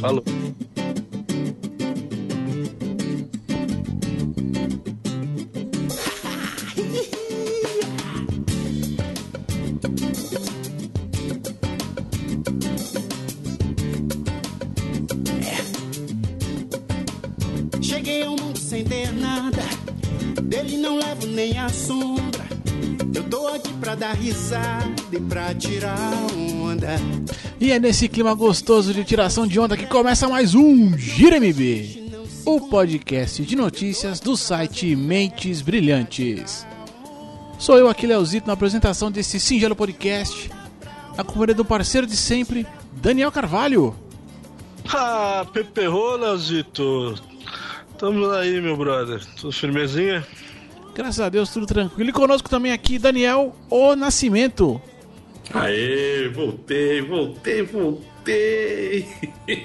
Falou. Cheguei ao mundo sem ter nada, dele não levo nem a sombra. Eu tô aqui pra dar risada e pra tirar onda. E é nesse clima gostoso de tiração de onda que começa mais um Gira MB, o podcast de notícias do site Mentes Brilhantes. Sou eu aqui, Leozito, na apresentação desse singelo podcast, acompanhado do parceiro de sempre, Daniel Carvalho. Ah, Pepe Leozito. Tamo aí, meu brother. Tudo firmezinha? Graças a Deus, tudo tranquilo. E conosco também aqui, Daniel O Nascimento. Aê, voltei, voltei, voltei.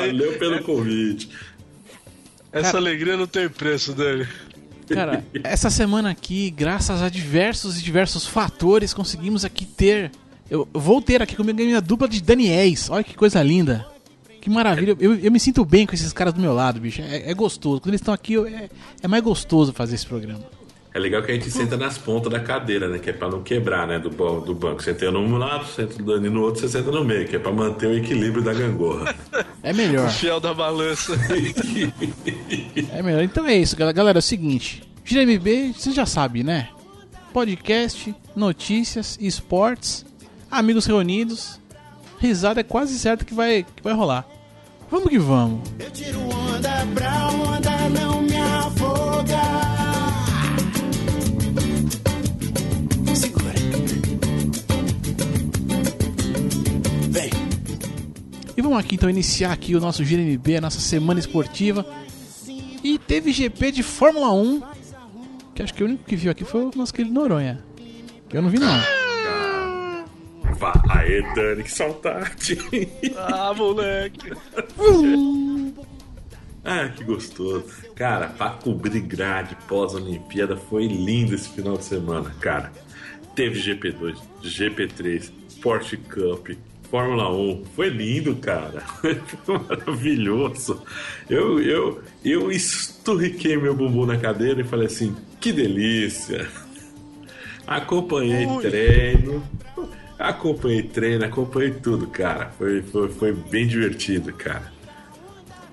Valeu pelo convite. Essa Cara- alegria não tem preço, Dani. Cara, essa semana aqui, graças a diversos e diversos fatores, conseguimos aqui ter. Eu vou ter aqui comigo a minha dupla de Daniéis. Olha que coisa linda. Que maravilha. Eu, eu me sinto bem com esses caras do meu lado, bicho. É, é gostoso. Quando eles estão aqui, eu- é, é mais gostoso fazer esse programa. É legal que a gente senta nas pontas da cadeira, né? Que é pra não quebrar, né? Do, do banco. Senta num lado, senta o Dani no outro, você senta no meio, que é pra manter o equilíbrio da gangorra. É melhor. Fiel da balança. É melhor. Então é isso, galera. Galera, é o seguinte. Gira MB, você já sabe, né? Podcast, notícias, esportes, amigos reunidos. Risada é quase certo que vai, que vai rolar. Vamos que vamos. Eu tiro onda pra onda não me vamos aqui então iniciar aqui o nosso MB, a nossa semana esportiva. E teve GP de Fórmula 1, que acho que o único que viu aqui foi o nosso querido Noronha. Que eu não vi não. Vá, aê, Dani, que saudade. Ah, moleque. ah, que gostoso. Cara, pra cobrir grade pós-Olimpíada foi lindo esse final de semana, cara. Teve GP2, GP3, Porsche Cup, Fórmula 1. Foi lindo, cara. Foi maravilhoso. Eu, eu, eu esturriquei meu bumbum na cadeira e falei assim: que delícia. Acompanhei Ui. treino. Acompanhei treino, acompanhei tudo, cara. Foi, foi, foi bem divertido, cara.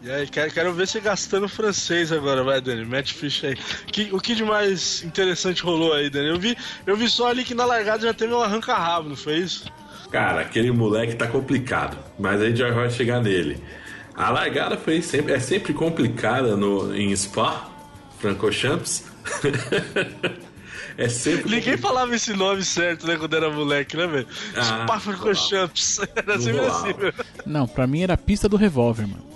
E aí, quero, quero ver você gastando francês agora, vai, Dani. Mete ficha aí. Que- o que de mais interessante rolou aí, Dani? Eu vi, eu vi só ali que na largada já teve um arranca-rabo, não foi isso? Cara, aquele moleque tá complicado, mas a gente já vai chegar nele. A largada foi sempre, é sempre complicada no, em Spa, Francochamps. é sempre. Ninguém falava esse nome certo, né, quando era moleque, né, velho? Ah, Sparfricochamps. Era Não sempre assim, velho. Não, pra mim era a pista do revólver, mano.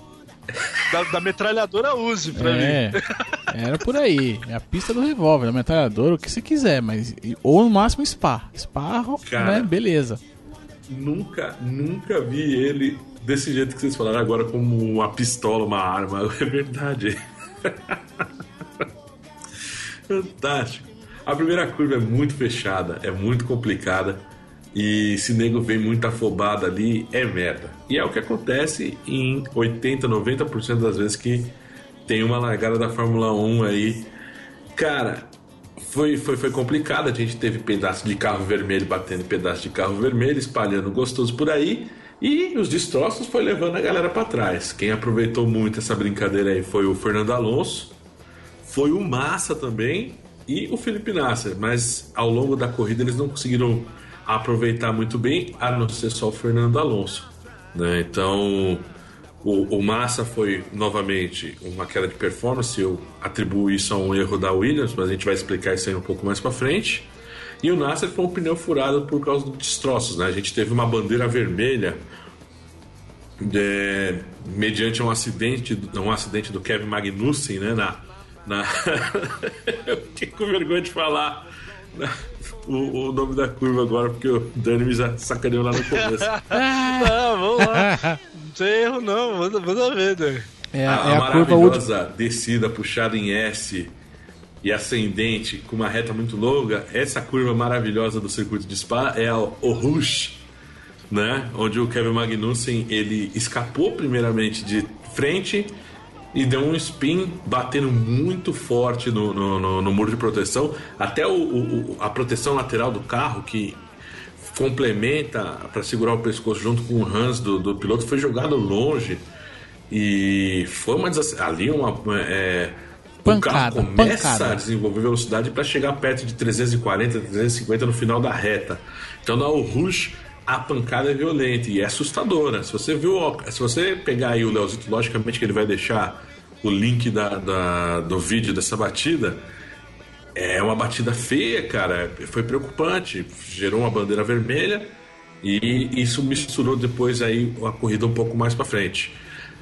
Da, da metralhadora Uzi, pra É, mim. era por aí. É a pista do revólver, da metralhadora, o que você quiser, mas. Ou no máximo Spa. Spa, Cara. né? Beleza. Nunca, nunca vi ele desse jeito que vocês falaram agora, como uma pistola, uma arma. É verdade. Fantástico. A primeira curva é muito fechada, é muito complicada. E se nego vem muito afobado ali, é merda. E é o que acontece em 80, 90% das vezes que tem uma largada da Fórmula 1 aí. Cara, foi, foi, foi complicado. A gente teve pedaço de carro vermelho batendo pedaço de carro vermelho, espalhando gostoso por aí. E os destroços foi levando a galera para trás. Quem aproveitou muito essa brincadeira aí foi o Fernando Alonso, foi o Massa também e o Felipe Nasser. Mas ao longo da corrida eles não conseguiram aproveitar muito bem, a não ser só o Fernando Alonso. Né? Então o, o Massa foi novamente uma queda de performance. Eu atribuo isso a um erro da Williams, mas a gente vai explicar isso aí um pouco mais para frente. E o Nasser foi um pneu furado por causa dos destroços. Né? A gente teve uma bandeira vermelha é, mediante um acidente, um acidente do Kevin Magnussen, né? Na, na... Eu fiquei com vergonha de falar na- o, o nome da curva agora, porque o Dani me sacaneou lá no começo. Não, vamos lá. Não tem erro, não. Manda, manda ver, Dani. É, a, a, é a a curva maravilhosa descida puxada em S e ascendente com uma reta muito longa, essa curva maravilhosa do circuito de Spa é a- o Rouge. né? Onde o Kevin Magnussen ele escapou primeiramente de frente e deu um spin batendo muito forte no, no, no, no muro de proteção, até o, o, a proteção lateral do carro que complementa para segurar o pescoço junto com o Hans do, do piloto foi jogado longe e foi uma ali uma é, pancada, o carro começa pancada. a desenvolver velocidade para chegar perto de 340, 350 no final da reta. Então na o rush a pancada é violenta e é assustadora. Se você viu, se você pegar aí o Leozito, logicamente que ele vai deixar o link da, da, do vídeo dessa batida. É uma batida feia, cara. Foi preocupante. Gerou uma bandeira vermelha e isso misturou depois aí a corrida um pouco mais para frente.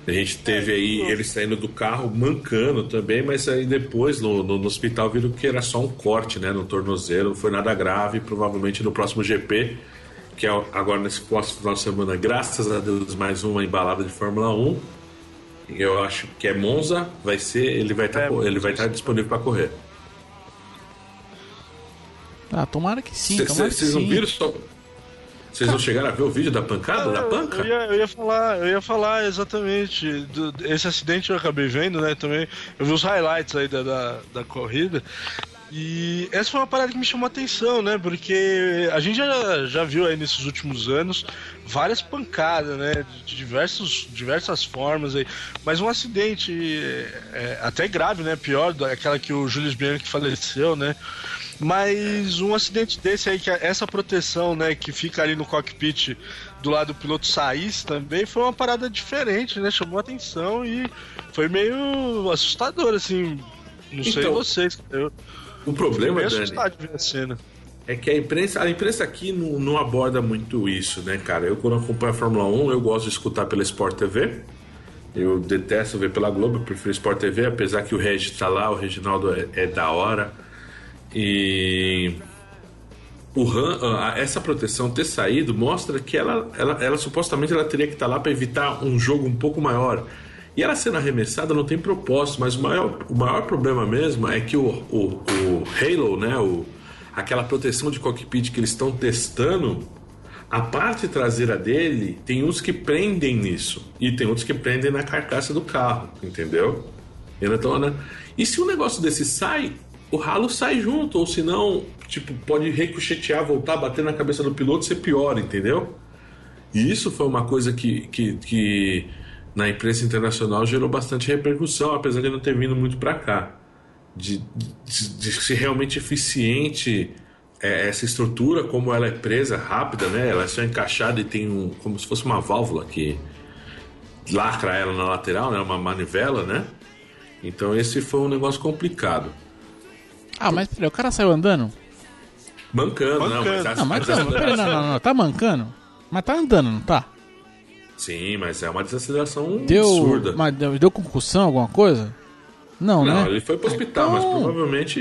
A gente teve aí ele saindo do carro mancando também, mas aí depois no, no, no, hospital viram que era só um corte né, no tornozelo, não foi nada grave. Provavelmente no próximo GP, que é agora nesse próximo final de semana, graças a Deus, mais uma embalada de Fórmula 1. Eu acho que é Monza, vai ser, ele vai estar, tá, ele vai estar tá disponível para correr. Ah, tomara que sim. Vocês não viram só. Vocês não chegaram a ver o vídeo da pancada, da panca? Eu ia, eu ia, falar, eu ia falar exatamente. Do, esse acidente eu acabei vendo, né? Também. Eu vi os highlights aí da, da, da corrida. E essa foi uma parada que me chamou a atenção, né? Porque a gente já, já viu aí nesses últimos anos várias pancadas, né? De diversos, diversas formas aí. Mas um acidente é, até grave, né? Pior, aquela que o Julius Bianchi faleceu, né? Mas um acidente desse aí, que é essa proteção, né, que fica ali no cockpit do lado do piloto sair também foi uma parada diferente, né? Chamou atenção e foi meio assustador, assim. Não então, sei vocês. Eu, o problema, Dani, de ver a cena. é que a imprensa, a imprensa aqui não, não aborda muito isso, né, cara? Eu, quando acompanho a Fórmula 1, eu gosto de escutar pela Sport TV. Eu detesto ver pela Globo, eu prefiro Sport TV, apesar que o Regi tá lá, o Reginaldo é, é da hora. E o Han, essa proteção ter saído mostra que ela, ela, ela supostamente ela teria que estar lá para evitar um jogo um pouco maior. E ela sendo arremessada não tem propósito, mas o maior, o maior problema mesmo é que o, o, o Halo, né, o, aquela proteção de cockpit que eles estão testando, a parte traseira dele tem uns que prendem nisso e tem outros que prendem na carcaça do carro, entendeu? Então, né? E se um negócio desse sai, o ralo sai junto, ou senão, tipo, pode ricochetear, voltar, bater na cabeça do piloto e ser pior, entendeu? E isso foi uma coisa que, que, que na imprensa internacional gerou bastante repercussão, apesar de não ter vindo muito para cá. De, de, de, ser realmente eficiente é, essa estrutura, como ela é presa rápida, né? Ela é só encaixada e tem um, como se fosse uma válvula que lacra ela na lateral, né? Uma manivela, né? Então esse foi um negócio complicado. Ah, mas peraí, o cara saiu andando? Mancando, mancando. não, mas, não, mas não, peraí, não, não, não, tá mancando? Mas tá andando, não tá? Sim, mas é uma desaceleração deu, absurda. Mas deu, deu concussão, alguma coisa? Não, não né? Não, ele foi pro hospital, então... mas provavelmente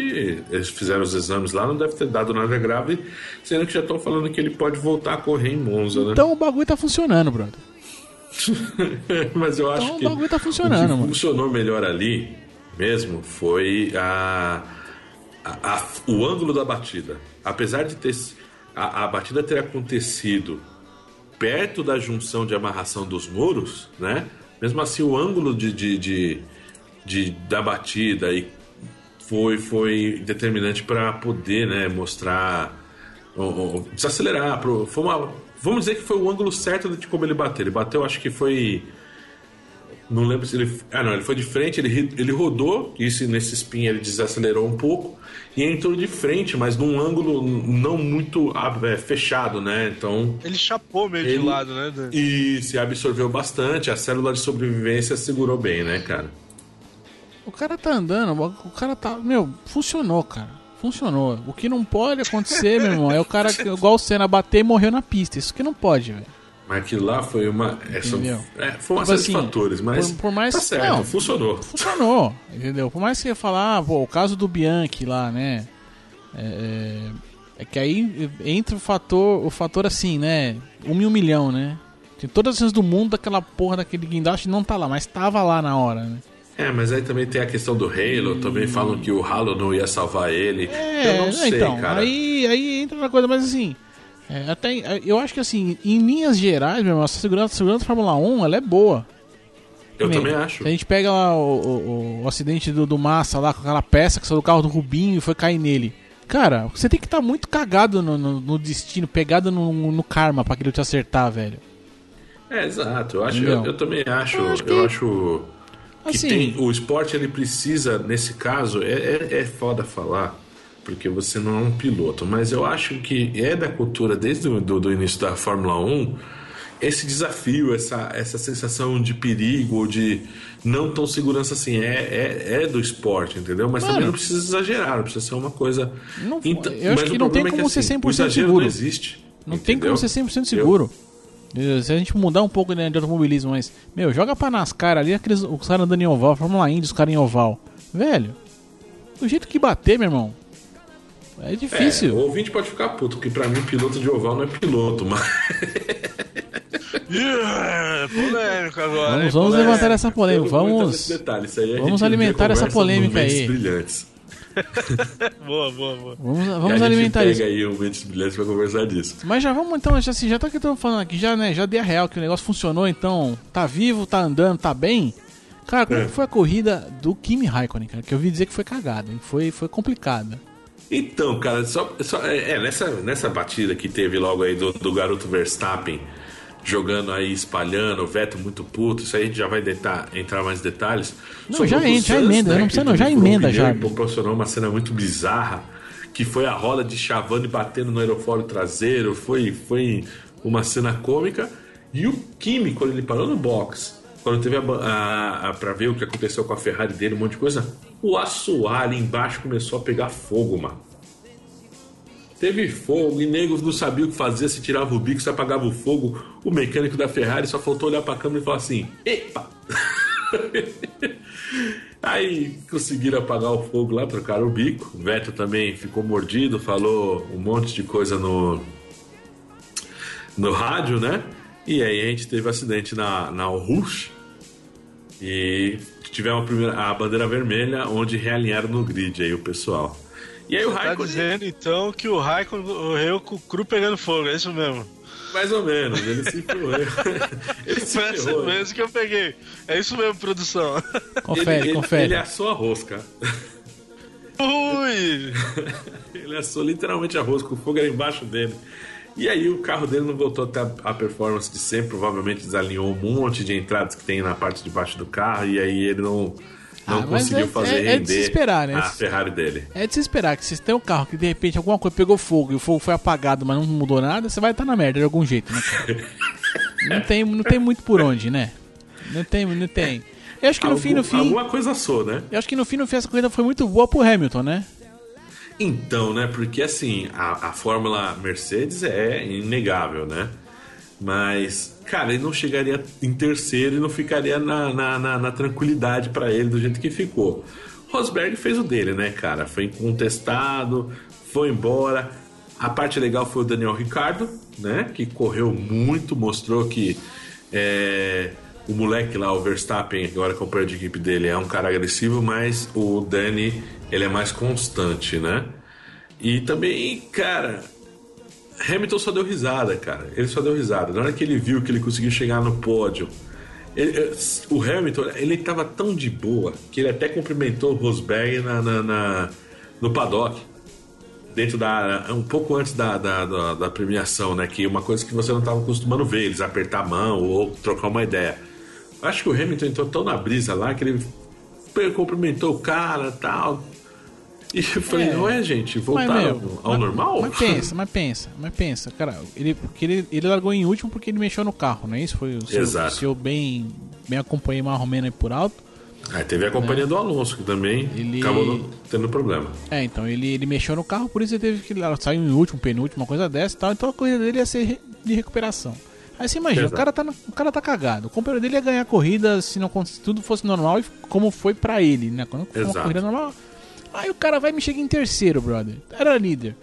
eles fizeram os exames lá, não deve ter dado nada grave, sendo que já estão falando que ele pode voltar a correr em Monza, né? Então o bagulho tá funcionando, brother. mas eu acho então, que o bagulho tá funcionando, o que mano. funcionou melhor ali mesmo foi a a, o ângulo da batida, apesar de ter a, a, batida ter acontecido perto da junção de amarração dos muros, né? Mesmo assim, o ângulo de, de, de, de da batida e foi, foi determinante para poder né, mostrar, ou, ou, desacelerar. Pro, uma, vamos dizer que foi o ângulo certo de como ele bateu. Ele bateu, acho que foi não lembro se ele. Ah, não, ele foi de frente, ele, ele rodou, isso nesse spin ele desacelerou um pouco e entrou de frente, mas num ângulo não muito é, fechado, né? Então. Ele chapou meio ele, de lado, né? E se absorveu bastante, a célula de sobrevivência segurou bem, né, cara? O cara tá andando, o cara tá. Meu, funcionou, cara. Funcionou. O que não pode acontecer, meu irmão, é o cara, igual o Senna, bater e morreu na pista. Isso que não pode, velho. Mas aquilo lá foi uma. É, são, é, foi uma tipo assim, fatores, mas. Por, por mais, tá certo, não, funcionou. Funcionou, entendeu? Por mais que você falar, ah, pô, o caso do Bianchi lá, né? É, é, que aí entra o fator, o fator assim, né? Um mil milhão, né? Tem todas as chances do mundo daquela porra daquele guindaste não tá lá, mas tava lá na hora, né? É, mas aí também tem a questão do Halo, também falam que o Halo não ia salvar ele. É, eu não sei, então, cara. Aí, aí entra na coisa, mas assim. É, até, eu acho que assim, em linhas gerais, meu irmão, a segurança, a segurança da Fórmula 1 ela é boa. Eu também acho. A gente pega lá o, o, o acidente do, do Massa lá com aquela peça que saiu do carro do Rubinho e foi cair nele. Cara, você tem que estar tá muito cagado no, no, no, destino, pegado no, no karma pra aquilo te acertar, velho. É, exato. Eu, acho, eu, eu, também acho. Eu acho que, eu acho que assim, tem, o esporte ele precisa, nesse caso, é, é, é foda falar, porque você não é um piloto, mas eu acho que é da cultura desde o do, do início da Fórmula 1 esse desafio, essa, essa sensação de perigo, de não tão segurança assim, é, é, é do esporte, entendeu? Mas Mano, também não precisa exagerar, não precisa ser uma coisa. Não, então, eu acho que não tem como é que, ser 100% assim, seguro. Não existe. Não entendeu? tem como ser 100% seguro. Eu... Se a gente mudar um pouco né, de automobilismo, mas, meu, joga pra NASCAR ali, aqueles, os caras andando em oval, Fórmula Indy, os caras em oval. Velho, do jeito que bater, meu irmão, é difícil. É, o ouvinte pode ficar puto, porque pra mim piloto de oval não é piloto, mas. Yeah, polêmico agora. Vamos, vamos levantar essa polêmica. Vamos, detalhe, vamos alimentar essa polêmica aí. Brilhantes. boa, boa, boa. Vamos, vamos alimentar isso. pega aí Mentes Brilhantes pra conversar disso. Mas já vamos então, já, assim, já tá que eu falando aqui, já, né, já dei a real que o negócio funcionou, então tá vivo, tá andando, tá bem. Cara, como é. foi a corrida do Kimi Raikkonen, cara? Que eu vi dizer que foi cagada, hein? Foi, foi complicada. Então, cara, só, só é, é, nessa, nessa batida que teve logo aí do, do garoto Verstappen jogando aí, espalhando, o Veto muito puto, isso aí a gente já vai deitar, entrar mais detalhes. Não, já, entra, já emenda, né, não precisa não, já emenda já. Proporcionou uma cena muito bizarra, que foi a roda de chavando e batendo no aerofólio traseiro, foi, foi uma cena cômica. E o Kimi, quando ele parou no box, quando teve a, a, a pra ver o que aconteceu com a Ferrari dele, um monte de coisa, o assoalho embaixo começou a pegar fogo, mano. Teve fogo e negros não sabia o que fazer, se tirava o bico, se apagava o fogo. O mecânico da Ferrari só faltou olhar para a câmera e falar assim: Epa! Aí conseguiram apagar o fogo lá, trocaram o bico. O Vettel também ficou mordido, falou um monte de coisa no, no rádio, né? E aí a gente teve acidente na, na Rush e tivemos a, primeira, a bandeira vermelha, onde realinharam no grid aí o pessoal. E aí o Você tá Raikkonen... tá dizendo então que o Raikkonen morreu com o cru pegando fogo, é isso mesmo? Mais ou menos, ele se ferrou. ele se Foi essa né? mesmo que eu peguei. É isso mesmo, produção. Confere, ele, confere. Ele, ele assou a rosca. Ui! ele assou literalmente a rosca, o fogo era embaixo dele. E aí o carro dele não voltou até a performance de sempre, provavelmente desalinhou um monte de entradas que tem na parte de baixo do carro, e aí ele não não ah, conseguiu é, fazer é, é de se esperar, né? a Ferrari dele. É de se esperar que se tem um carro que de repente alguma coisa pegou fogo e o fogo foi apagado, mas não mudou nada, você vai estar na merda de algum jeito, né? não, tem, não tem muito por onde, né? Não tem, não tem. Eu acho que no Algum, fim, no fim. Alguma coisa sou, né? Eu acho que no fim, no fim, essa corrida foi muito boa pro Hamilton, né? Então, né? Porque assim, a, a Fórmula Mercedes é inegável, né? Mas, cara, ele não chegaria em terceiro e não ficaria na, na, na, na tranquilidade para ele do jeito que ficou. Rosberg fez o dele, né, cara? Foi incontestado, foi embora. A parte legal foi o Daniel Ricardo, né? Que correu muito, mostrou que é, o moleque lá, o Verstappen, agora companheiro de equipe dele, é um cara agressivo, mas o Dani, ele é mais constante, né? E também, cara, Hamilton só deu risada, cara. Ele só deu risada. Na hora que ele viu que ele conseguiu chegar no pódio, ele, eh, o Hamilton, ele tava tão de boa que ele até cumprimentou o Rosberg na, na, na no paddock. Dentro da. um pouco antes da, da, da, da premiação, né? Que uma coisa que você não estava acostumando ver, eles apertar a mão ou trocar uma ideia. Acho que o Hamilton entrou tão na brisa lá que ele cumprimentou o cara tal e eu falei, é. não é, gente, voltaram ao mas, normal? Mas pensa, mas pensa, mas pensa, cara, ele, porque ele, ele largou em último porque ele mexeu no carro, não é isso? Foi o seu, Exato. se eu bem, bem acompanhei mais ou menos aí por alto. Aí teve a companhia né? do Alonso, que também ele... acabou tendo problema. É, então ele, ele mexeu no carro, por isso ele teve que sair em último, penúltimo, uma coisa dessa e tal. Então a corrida dele ia ser de recuperação. Aí você imagina, o cara, tá, o cara tá cagado. O companheiro dele ia ganhar a corrida se, não, se tudo fosse normal, como foi pra ele, né? Quando foi uma corrida normal, Aí o cara vai me chega em terceiro, brother. Era líder.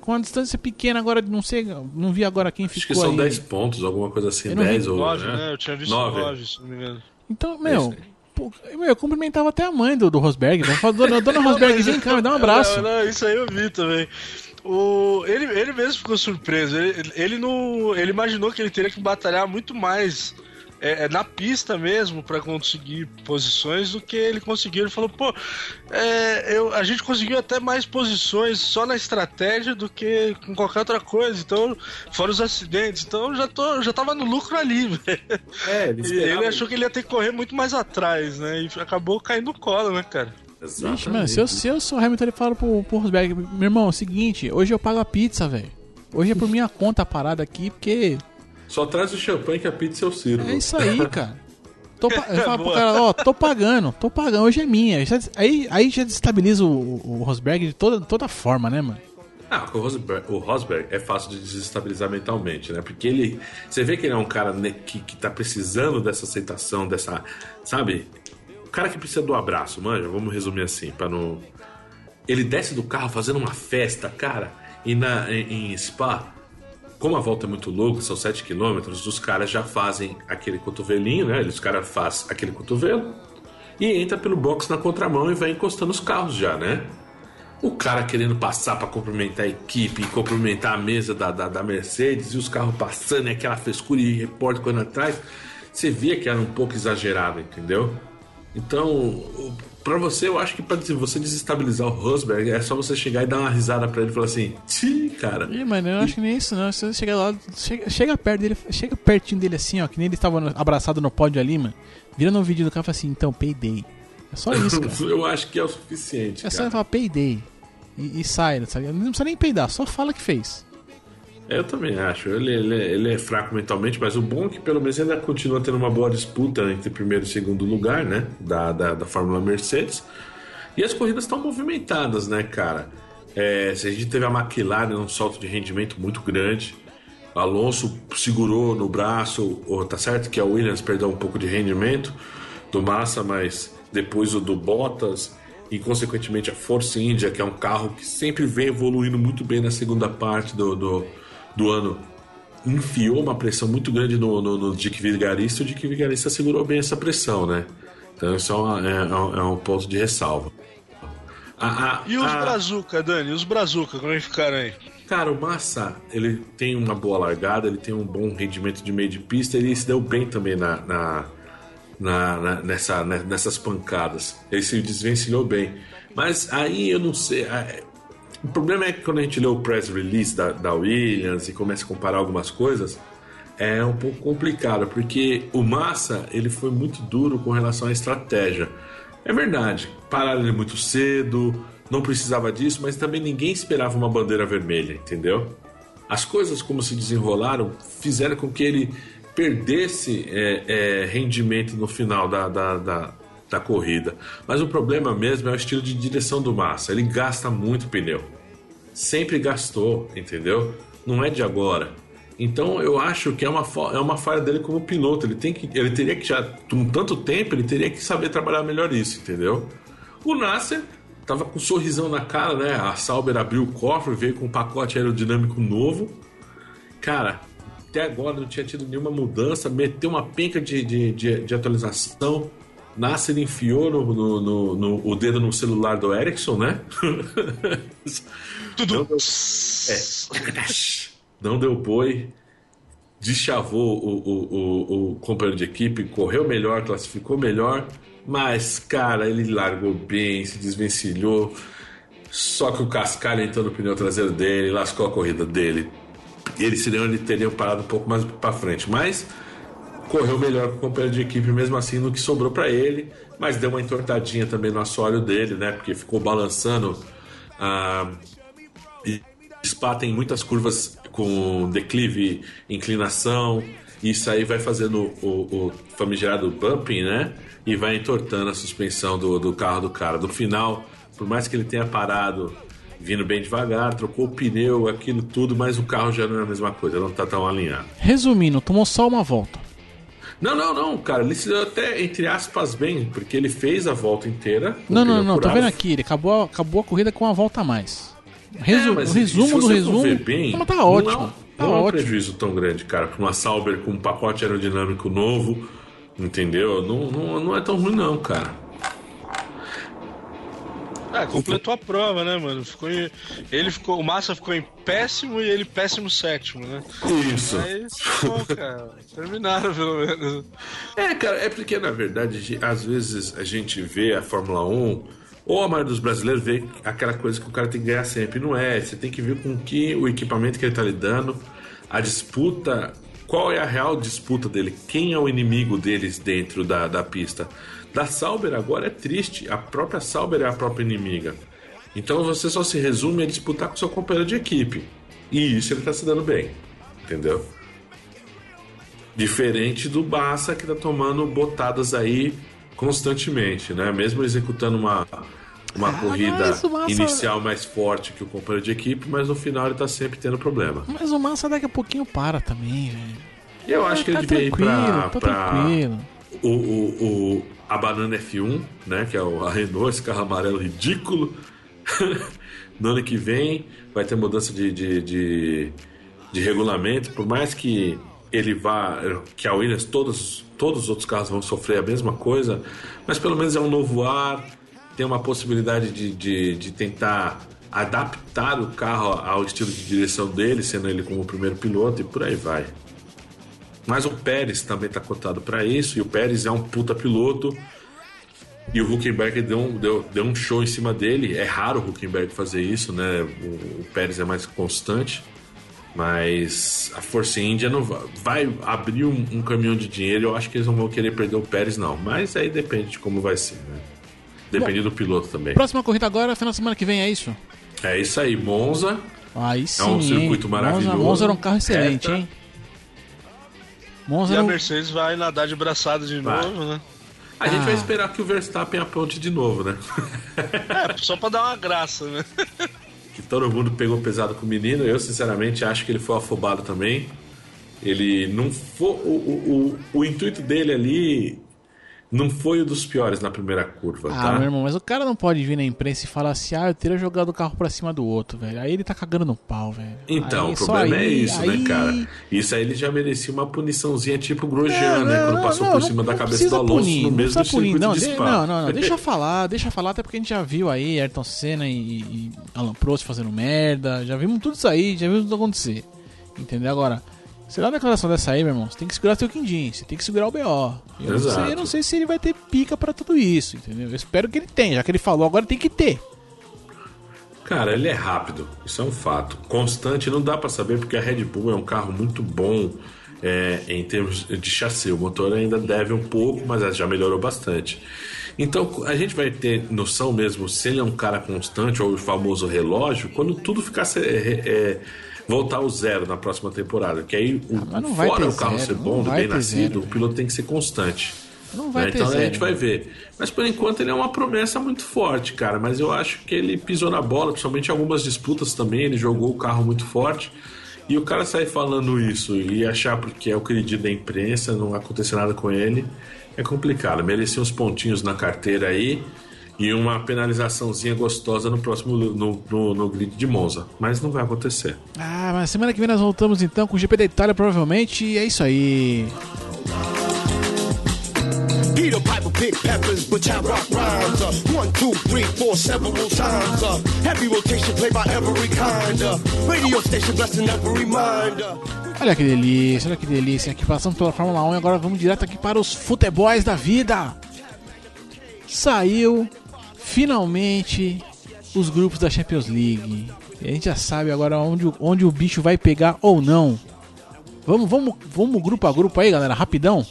Com a distância pequena, agora não sei, não vi agora quem ficou. Acho que são aí. 10 pontos, alguma coisa assim, 10 ou. 9, né? Eu tinha visto 9, 9 se não me engano. Então, meu. Pô, eu cumprimentava até a mãe do, do Rosberg. Né? Dona, dona Rosberg, vem cá, me dá um abraço. Não, não, isso aí eu vi também. O, ele, ele mesmo ficou surpreso. Ele, ele, não, ele imaginou que ele teria que batalhar muito mais é, é na pista mesmo para conseguir posições do que ele conseguiu. Ele falou, pô, é, eu, a gente conseguiu até mais posições só na estratégia do que com qualquer outra coisa. Então, fora os acidentes. Então eu já, tô, já tava no lucro ali, velho. É, ele, ele achou que ele ia ter que correr muito mais atrás, né? E acabou caindo no colo, né, cara? Exatamente. Ixi, mano, se eu, se eu sou Hamilton, ele fala pro, pro Rosberg, meu irmão, é o seguinte, hoje eu pago a pizza, velho. Hoje é por minha conta a parada aqui, porque. Só traz o champanhe que a pizza é o sirvo. É isso aí, cara. Tô, fala pro cara, ó, tô pagando, tô pagando, hoje é minha. Aí, aí já destabiliza o, o Rosberg de toda, toda forma, né, mano? Ah, o Rosberg, o Rosberg é fácil de desestabilizar mentalmente, né? Porque ele. Você vê que ele é um cara né, que, que tá precisando dessa aceitação, dessa. Sabe? cara que precisa do abraço, manja, vamos resumir assim, para não. Ele desce do carro fazendo uma festa, cara, e na, em, em Spa, como a volta é muito louca, são 7 km, os caras já fazem aquele cotovelinho, né? Os caras fazem aquele cotovelo e entra pelo box na contramão e vai encostando os carros já, né? O cara querendo passar para cumprimentar a equipe cumprimentar a mesa da, da, da, Mercedes e os carros passando e aquela frescura e repórter correndo atrás. Você via que era um pouco exagerado, entendeu? Então, para você, eu acho que para você desestabilizar o Rosberg, é só você chegar e dar uma risada para ele e falar assim: Ti, cara. Ih, mano, eu acho que nem isso, não. Se você chegar lá, chega, chega, perto dele, chega pertinho dele assim, ó, que nem ele estava abraçado no pódio ali, mano. Vira no vídeo do cara e fala assim: então, peidei. É só isso, cara. eu acho que é o suficiente. É só ele falar peidei. E, e sai, sabe? Não precisa nem peidar, só fala que fez. Eu também acho. Ele, ele, ele, é fraco mentalmente, mas o bom é que pelo menos ainda continua tendo uma boa disputa entre primeiro e segundo lugar, né? Da, da, da Fórmula Mercedes. E as corridas estão movimentadas, né, cara? É, a gente teve a McLaren num salto de rendimento muito grande. Alonso segurou no braço, ou, tá certo que a Williams perdeu um pouco de rendimento do Massa, mas depois o do Bottas e consequentemente a Force India, que é um carro que sempre vem evoluindo muito bem na segunda parte do, do do ano enfiou uma pressão muito grande no, no, no Dick Vigarista, o Dick Vigarista segurou bem essa pressão, né? Então isso é, uma, é, é um é ponto de ressalva. A, a, e os a... Brazuca, Dani? Os Brazuca, como é que ficaram aí? Cara, o Massa, ele tem uma boa largada, ele tem um bom rendimento de meio de pista, ele se deu bem também na, na, na, na nessa, nessas pancadas. Ele se desvencilhou bem. Mas aí eu não sei. O problema é que quando a gente lê o press release da, da Williams e começa a comparar algumas coisas, é um pouco complicado, porque o Massa ele foi muito duro com relação à estratégia. É verdade, pararam ele muito cedo, não precisava disso, mas também ninguém esperava uma bandeira vermelha, entendeu? As coisas como se desenrolaram fizeram com que ele perdesse é, é, rendimento no final da, da, da, da corrida. Mas o problema mesmo é o estilo de direção do Massa. Ele gasta muito pneu. Sempre gastou, entendeu? Não é de agora. Então eu acho que é uma, é uma falha dele como piloto. Ele, tem que, ele teria que já, com tanto tempo, ele teria que saber trabalhar melhor isso, entendeu? O Nasser tava com um sorrisão na cara, né? A Sauber abriu o cofre, veio com um pacote aerodinâmico novo. Cara, até agora não tinha tido nenhuma mudança, meteu uma penca de, de, de, de atualização Nasser enfiou no, no, no, no, o dedo no celular do Ericsson, né? Tudo. Não deu, é, não deu boi, deschavou o, o, o, o companheiro de equipe, correu melhor, classificou melhor, mas, cara, ele largou bem, se desvencilhou. Só que o cascalho entrou no pneu traseiro dele, lascou a corrida dele. Ele seria ele teriam parado um pouco mais para frente, mas correu melhor com o companheiro de equipe mesmo assim no que sobrou para ele, mas deu uma entortadinha também no assoalho dele, né? Porque ficou balançando. Ah, e Spa tem muitas curvas com declive, inclinação. Isso aí vai fazendo o, o famigerado bumping, né? E vai entortando a suspensão do, do carro do cara. No final, por mais que ele tenha parado vindo bem devagar, trocou o pneu, aquilo tudo, mas o carro já não é a mesma coisa, não está tão alinhado. Resumindo, tomou só uma volta. Não, não, não, cara. Ele se deu até, entre aspas, bem, porque ele fez a volta inteira. Não, não, não, tô vendo aqui. Ele acabou, acabou a corrida com uma volta a mais. Resu é, resumo do resumo. Bem, não, tá ótimo. Não, tá não ótimo. é um prejuízo tão grande, cara. Pra uma Sauber com um pacote aerodinâmico novo, entendeu? Não, não, não é tão ruim, não, cara. Ah, completou a prova, né, mano? Ficou em... Ele ficou. O Massa ficou em péssimo e ele péssimo sétimo, né? Isso. Aí, bom, cara. Terminaram, pelo menos. É, cara, é porque na verdade, às vezes a gente vê a Fórmula 1, ou a maioria dos brasileiros vê aquela coisa que o cara tem que ganhar sempre. Não é, você tem que ver com que o equipamento que ele tá lidando, a disputa, qual é a real disputa dele, quem é o inimigo deles dentro da, da pista. Da Sauber agora é triste, a própria Sauber é a própria inimiga. Então você só se resume a disputar com seu companheiro de equipe. E isso ele tá se dando bem, entendeu? Diferente do Bassa que tá tomando botadas aí constantemente, né? Mesmo executando uma, uma Ah, corrida Massa- inicial mais forte que o companheiro de equipe, mas no final ele tá sempre tendo problema. Mas o Massa daqui a pouquinho para também, velho. E eu acho que ele tá devia ir pra, tá pra o, o, o- a Banana F1, né? Que é a Renault, esse carro amarelo ridículo. no ano que vem vai ter mudança de, de, de, de regulamento, por mais que ele vá. que a Williams, todos, todos os outros carros vão sofrer a mesma coisa, mas pelo menos é um novo ar, tem uma possibilidade de, de, de tentar adaptar o carro ao estilo de direção dele, sendo ele como o primeiro piloto e por aí vai. Mas o Pérez também está cotado para isso, e o Pérez é um puta piloto. E o Huckenberg deu um, deu, deu um show em cima dele. É raro o Huckenberg fazer isso, né? O, o Pérez é mais constante. Mas a Força India não vai, vai abrir um, um caminhão de dinheiro. Eu acho que eles não vão querer perder o Pérez, não. Mas aí depende de como vai ser, né? Depende do piloto também. Próxima corrida agora, final de semana que vem, é isso? É isso aí, Monza. Aí sim. um circuito hein? maravilhoso. Monza, Monza era um carro excelente, Reta. hein? Monza E a. Mercedes vai nadar de braçada de Vai. novo, né? A gente Ah. vai esperar que o Verstappen aponte de novo, né? É, só pra dar uma graça, né? que todo mundo pegou pesado com o menino. Eu, sinceramente, acho que ele foi afobado também. Ele não foi. O, o, o, o intuito dele ali não foi o dos piores na primeira curva, Ah, tá? meu irmão, mas o cara não pode vir na imprensa e falar assim, ah, eu teria jogado o carro pra cima do outro, velho. Aí ele tá cagando no pau, velho. Então, Aí, o problema é aí- isso, aí- né, cara? Isso aí ele já merecia uma puniçãozinha tipo o Grosjean, Não, né? Quando não, passou não, por não- cima da não cabeça do Alonso punir, no mesmo circuito não, de de- não, não, não, deixa falar, deixa falar, até porque a gente já viu aí Ayrton Senna e, e Alan Prost fazendo merda, já vimos tudo isso aí, já vimos tudo acontecer. Entendeu? Agora, você dá uma declaração dessa aí, meu irmão, você tem que segurar seu quindim, você tem que segurar o BO. Eu não, sei, eu não sei se ele vai ter pica pra tudo isso, entendeu? Eu espero que ele tenha, já que ele falou, agora tem que ter. Cara, ele é rápido, isso é um fato. Constante, não dá pra saber porque a Red Bull é um carro muito bom é, em termos de chassi. O motor ainda deve um pouco, mas já melhorou bastante. Então a gente vai ter noção mesmo se ele é um cara constante ou o famoso relógio quando tudo ficar é, é, voltar ao zero na próxima temporada. Que aí, o, vai fora o carro zero, ser bom, bem nascido, zero, o piloto tem que ser constante. Não vai né? Então a zero, gente vai né? ver. Mas por enquanto ele é uma promessa muito forte, cara. Mas eu acho que ele pisou na bola, principalmente em algumas disputas também. Ele jogou o carro muito forte. E o cara sair falando isso e achar porque é o querido da imprensa, não acontecer nada com ele, é complicado. Merecia uns pontinhos na carteira aí e uma penalizaçãozinha gostosa no próximo no, no, no grid de Monza. Mas não vai acontecer. Ah, mas semana que vem nós voltamos então com o GP da Itália, provavelmente, e é isso aí. Peter Piper, peppers, but I rock rhymes. Uh, one, two, three, four, several times. Uh, heavy rotation played by every kind. Uh, radio station blessing every mind. Uh, Olha que delícia, olha que delícia. Aqui passamos pela Fórmula 1 e agora vamos direto aqui para os futebols da vida. Saiu finalmente os grupos da Champions League. E a gente já sabe agora onde, o- onde o bicho vai pegar ou não. Vamos, vamos, vamos grupo a grupo aí, galera, rapidão.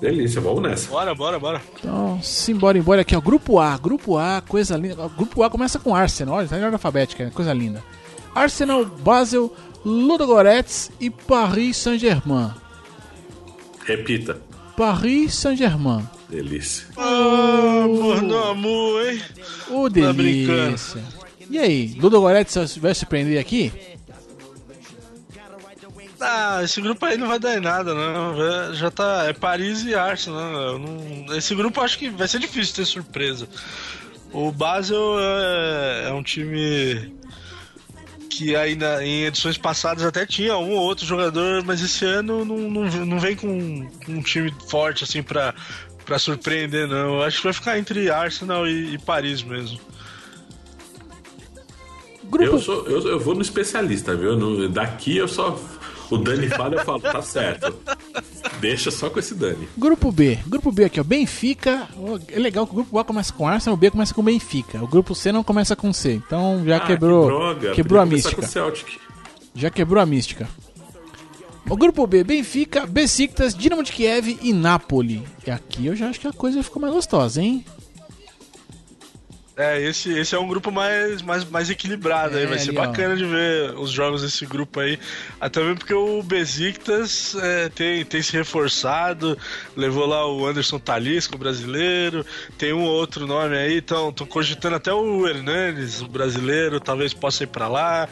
Delícia, vamos nessa. Bora, bora, bora. Então, simbora, embora aqui, ó. Grupo A, grupo A, coisa linda. Grupo A começa com Arsenal, olha, tá em ordem alfabética, né? coisa linda. Arsenal, Basel, Ludogorets e Paris Saint-Germain. Repita. Paris Saint-Germain. Delícia. Ah, mano, amor, hein? Ô, Tá delícia. E aí, Ludogorets vai surpreender aqui? Ah, esse grupo aí não vai dar em nada, não. Já- tá. É Paris e Arsenal. né? Eu não- esse grupo acho que vai ser difícil ter surpresa. O Basel é, é um time que ainda em edições passadas até tinha um ou outro jogador, mas esse ano não, não, não vem com, com um time forte assim pra, pra surpreender, não. Eu acho que vai ficar entre Arsenal e, e Paris mesmo. Grupo... Eu, sou, eu, eu vou no especialista, viu? No, daqui eu só. O Dani fala, eu falo, tá certo. Deixa só com esse Dani. Grupo B. Grupo B aqui, ó. Benfica. É legal que o grupo A começa com Arsenal, o B começa com Benfica. O grupo C não começa com C. Então já ah, quebrou. Que droga. Quebrou Podia a mística. Já quebrou a mística. O grupo B, Benfica, Besiktas, Dinamo de Kiev e Napoli. E aqui eu já acho que a coisa ficou mais gostosa, hein? É, esse, esse é um grupo mais, mais, mais equilibrado é, aí. Vai ser bacana ó. de ver os jogos desse grupo aí. Até mesmo porque o Besiktas é, tem, tem se reforçado, levou lá o Anderson Talisco, brasileiro, tem um outro nome aí, estão cogitando até o Hernanes, o brasileiro, talvez possa ir para lá.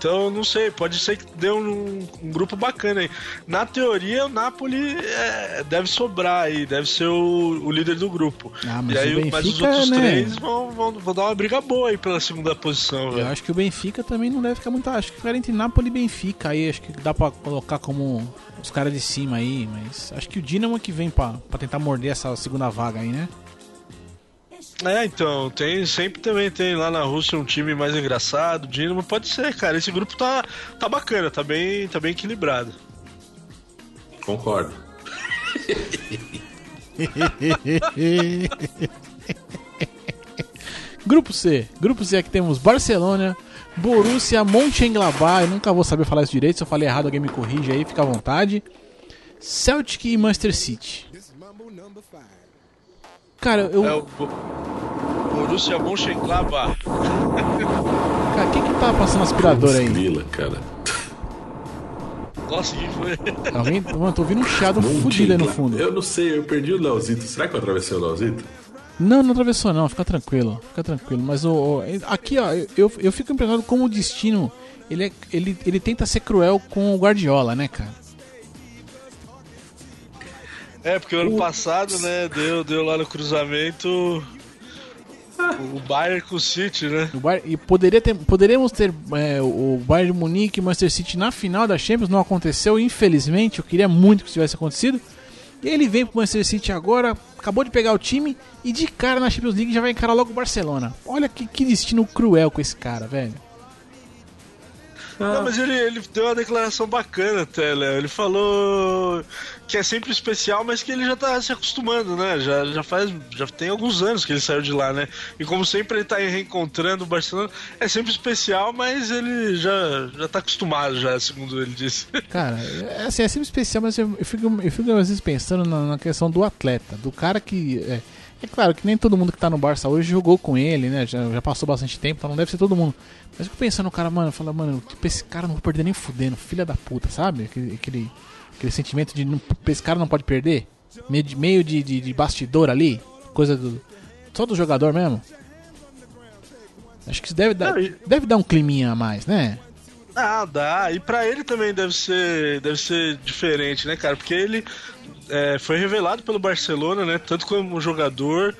Então, não sei, pode ser que dê um, um grupo bacana aí. Na teoria, o Napoli é, deve sobrar aí, deve ser o, o líder do grupo. Ah, mas e aí, Benfica, mas os outros né? três vão, vão, vão, dar uma briga boa aí pela segunda posição. Eu velho. acho que o Benfica também não deve ficar muito. Acho que ficar entre Napoli e Benfica aí, acho que dá pra colocar como os caras de cima aí, mas acho que o Dinamo que vem pra, pra tentar morder essa segunda vaga aí, né? É, então, tem sempre também tem lá na Rússia um time mais engraçado, Dinamo, pode ser, cara. Esse grupo tá, tá bacana, tá bem, tá bem equilibrado. Concordo. grupo C. Grupo C aqui temos Barcelona, Borussia Mönchengladbach, eu nunca vou saber falar isso direito, se eu falei errado alguém me corrige aí, fica à vontade. Celtic e Manchester City. Cara, eu. É o Borussia Mönchengladbach. cara, quem que tá passando aspirador aí? Grila, cara. Nossa, que foi? Alguém. Mano, tô ouvindo um chiado fudido aí no fundo. Eu não sei, eu perdi o Leozito. Será que eu atravessei o Leozito? Não, não atravessou não, fica tranquilo, fica tranquilo. Mas o, o aqui ó, eu, eu fico impressionado como o destino ele, é, ele, ele tenta ser cruel com o Guardiola, né, cara? É, porque o ano passado, né, deu, deu lá no cruzamento o Bayern com o City, né? O Bayern, e poderia ter, poderíamos ter é, o Bayern de Munique e o Manchester City na final da Champions, não aconteceu, infelizmente. Eu queria muito que isso tivesse acontecido. E ele vem pro Manchester City agora, acabou de pegar o time e de cara na Champions League já vai encarar logo o Barcelona. Olha que, que destino cruel com esse cara, velho. Não, mas ele, ele deu uma declaração bacana até, Léo. Ele falou que é sempre especial, mas que ele já tá se acostumando, né? Já, já faz. Já tem alguns anos que ele saiu de lá, né? E como sempre ele tá reencontrando o Barcelona, é sempre especial, mas ele já, já tá acostumado, já, segundo ele disse. Cara, é, assim, é sempre especial, mas eu, eu, fico, eu fico às vezes pensando na, na questão do atleta, do cara que. É, é claro que nem todo mundo que tá no Barça hoje jogou com ele, né? Já, já passou bastante tempo, então não deve ser todo mundo. Mas eu fico pensando no cara, mano, fala, mano, tipo, esse cara não vou perder nem fudendo, filha da puta, sabe? Aquele, aquele, aquele sentimento de não, esse cara não pode perder. Meio de, meio de, de, de bastidor ali, coisa do. Só do jogador mesmo. Acho que isso deve dar, deve dar um climinha a mais, né? Ah, dá. E pra ele também deve ser, deve ser diferente, né, cara? Porque ele é, foi revelado pelo Barcelona, né? Tanto como jogador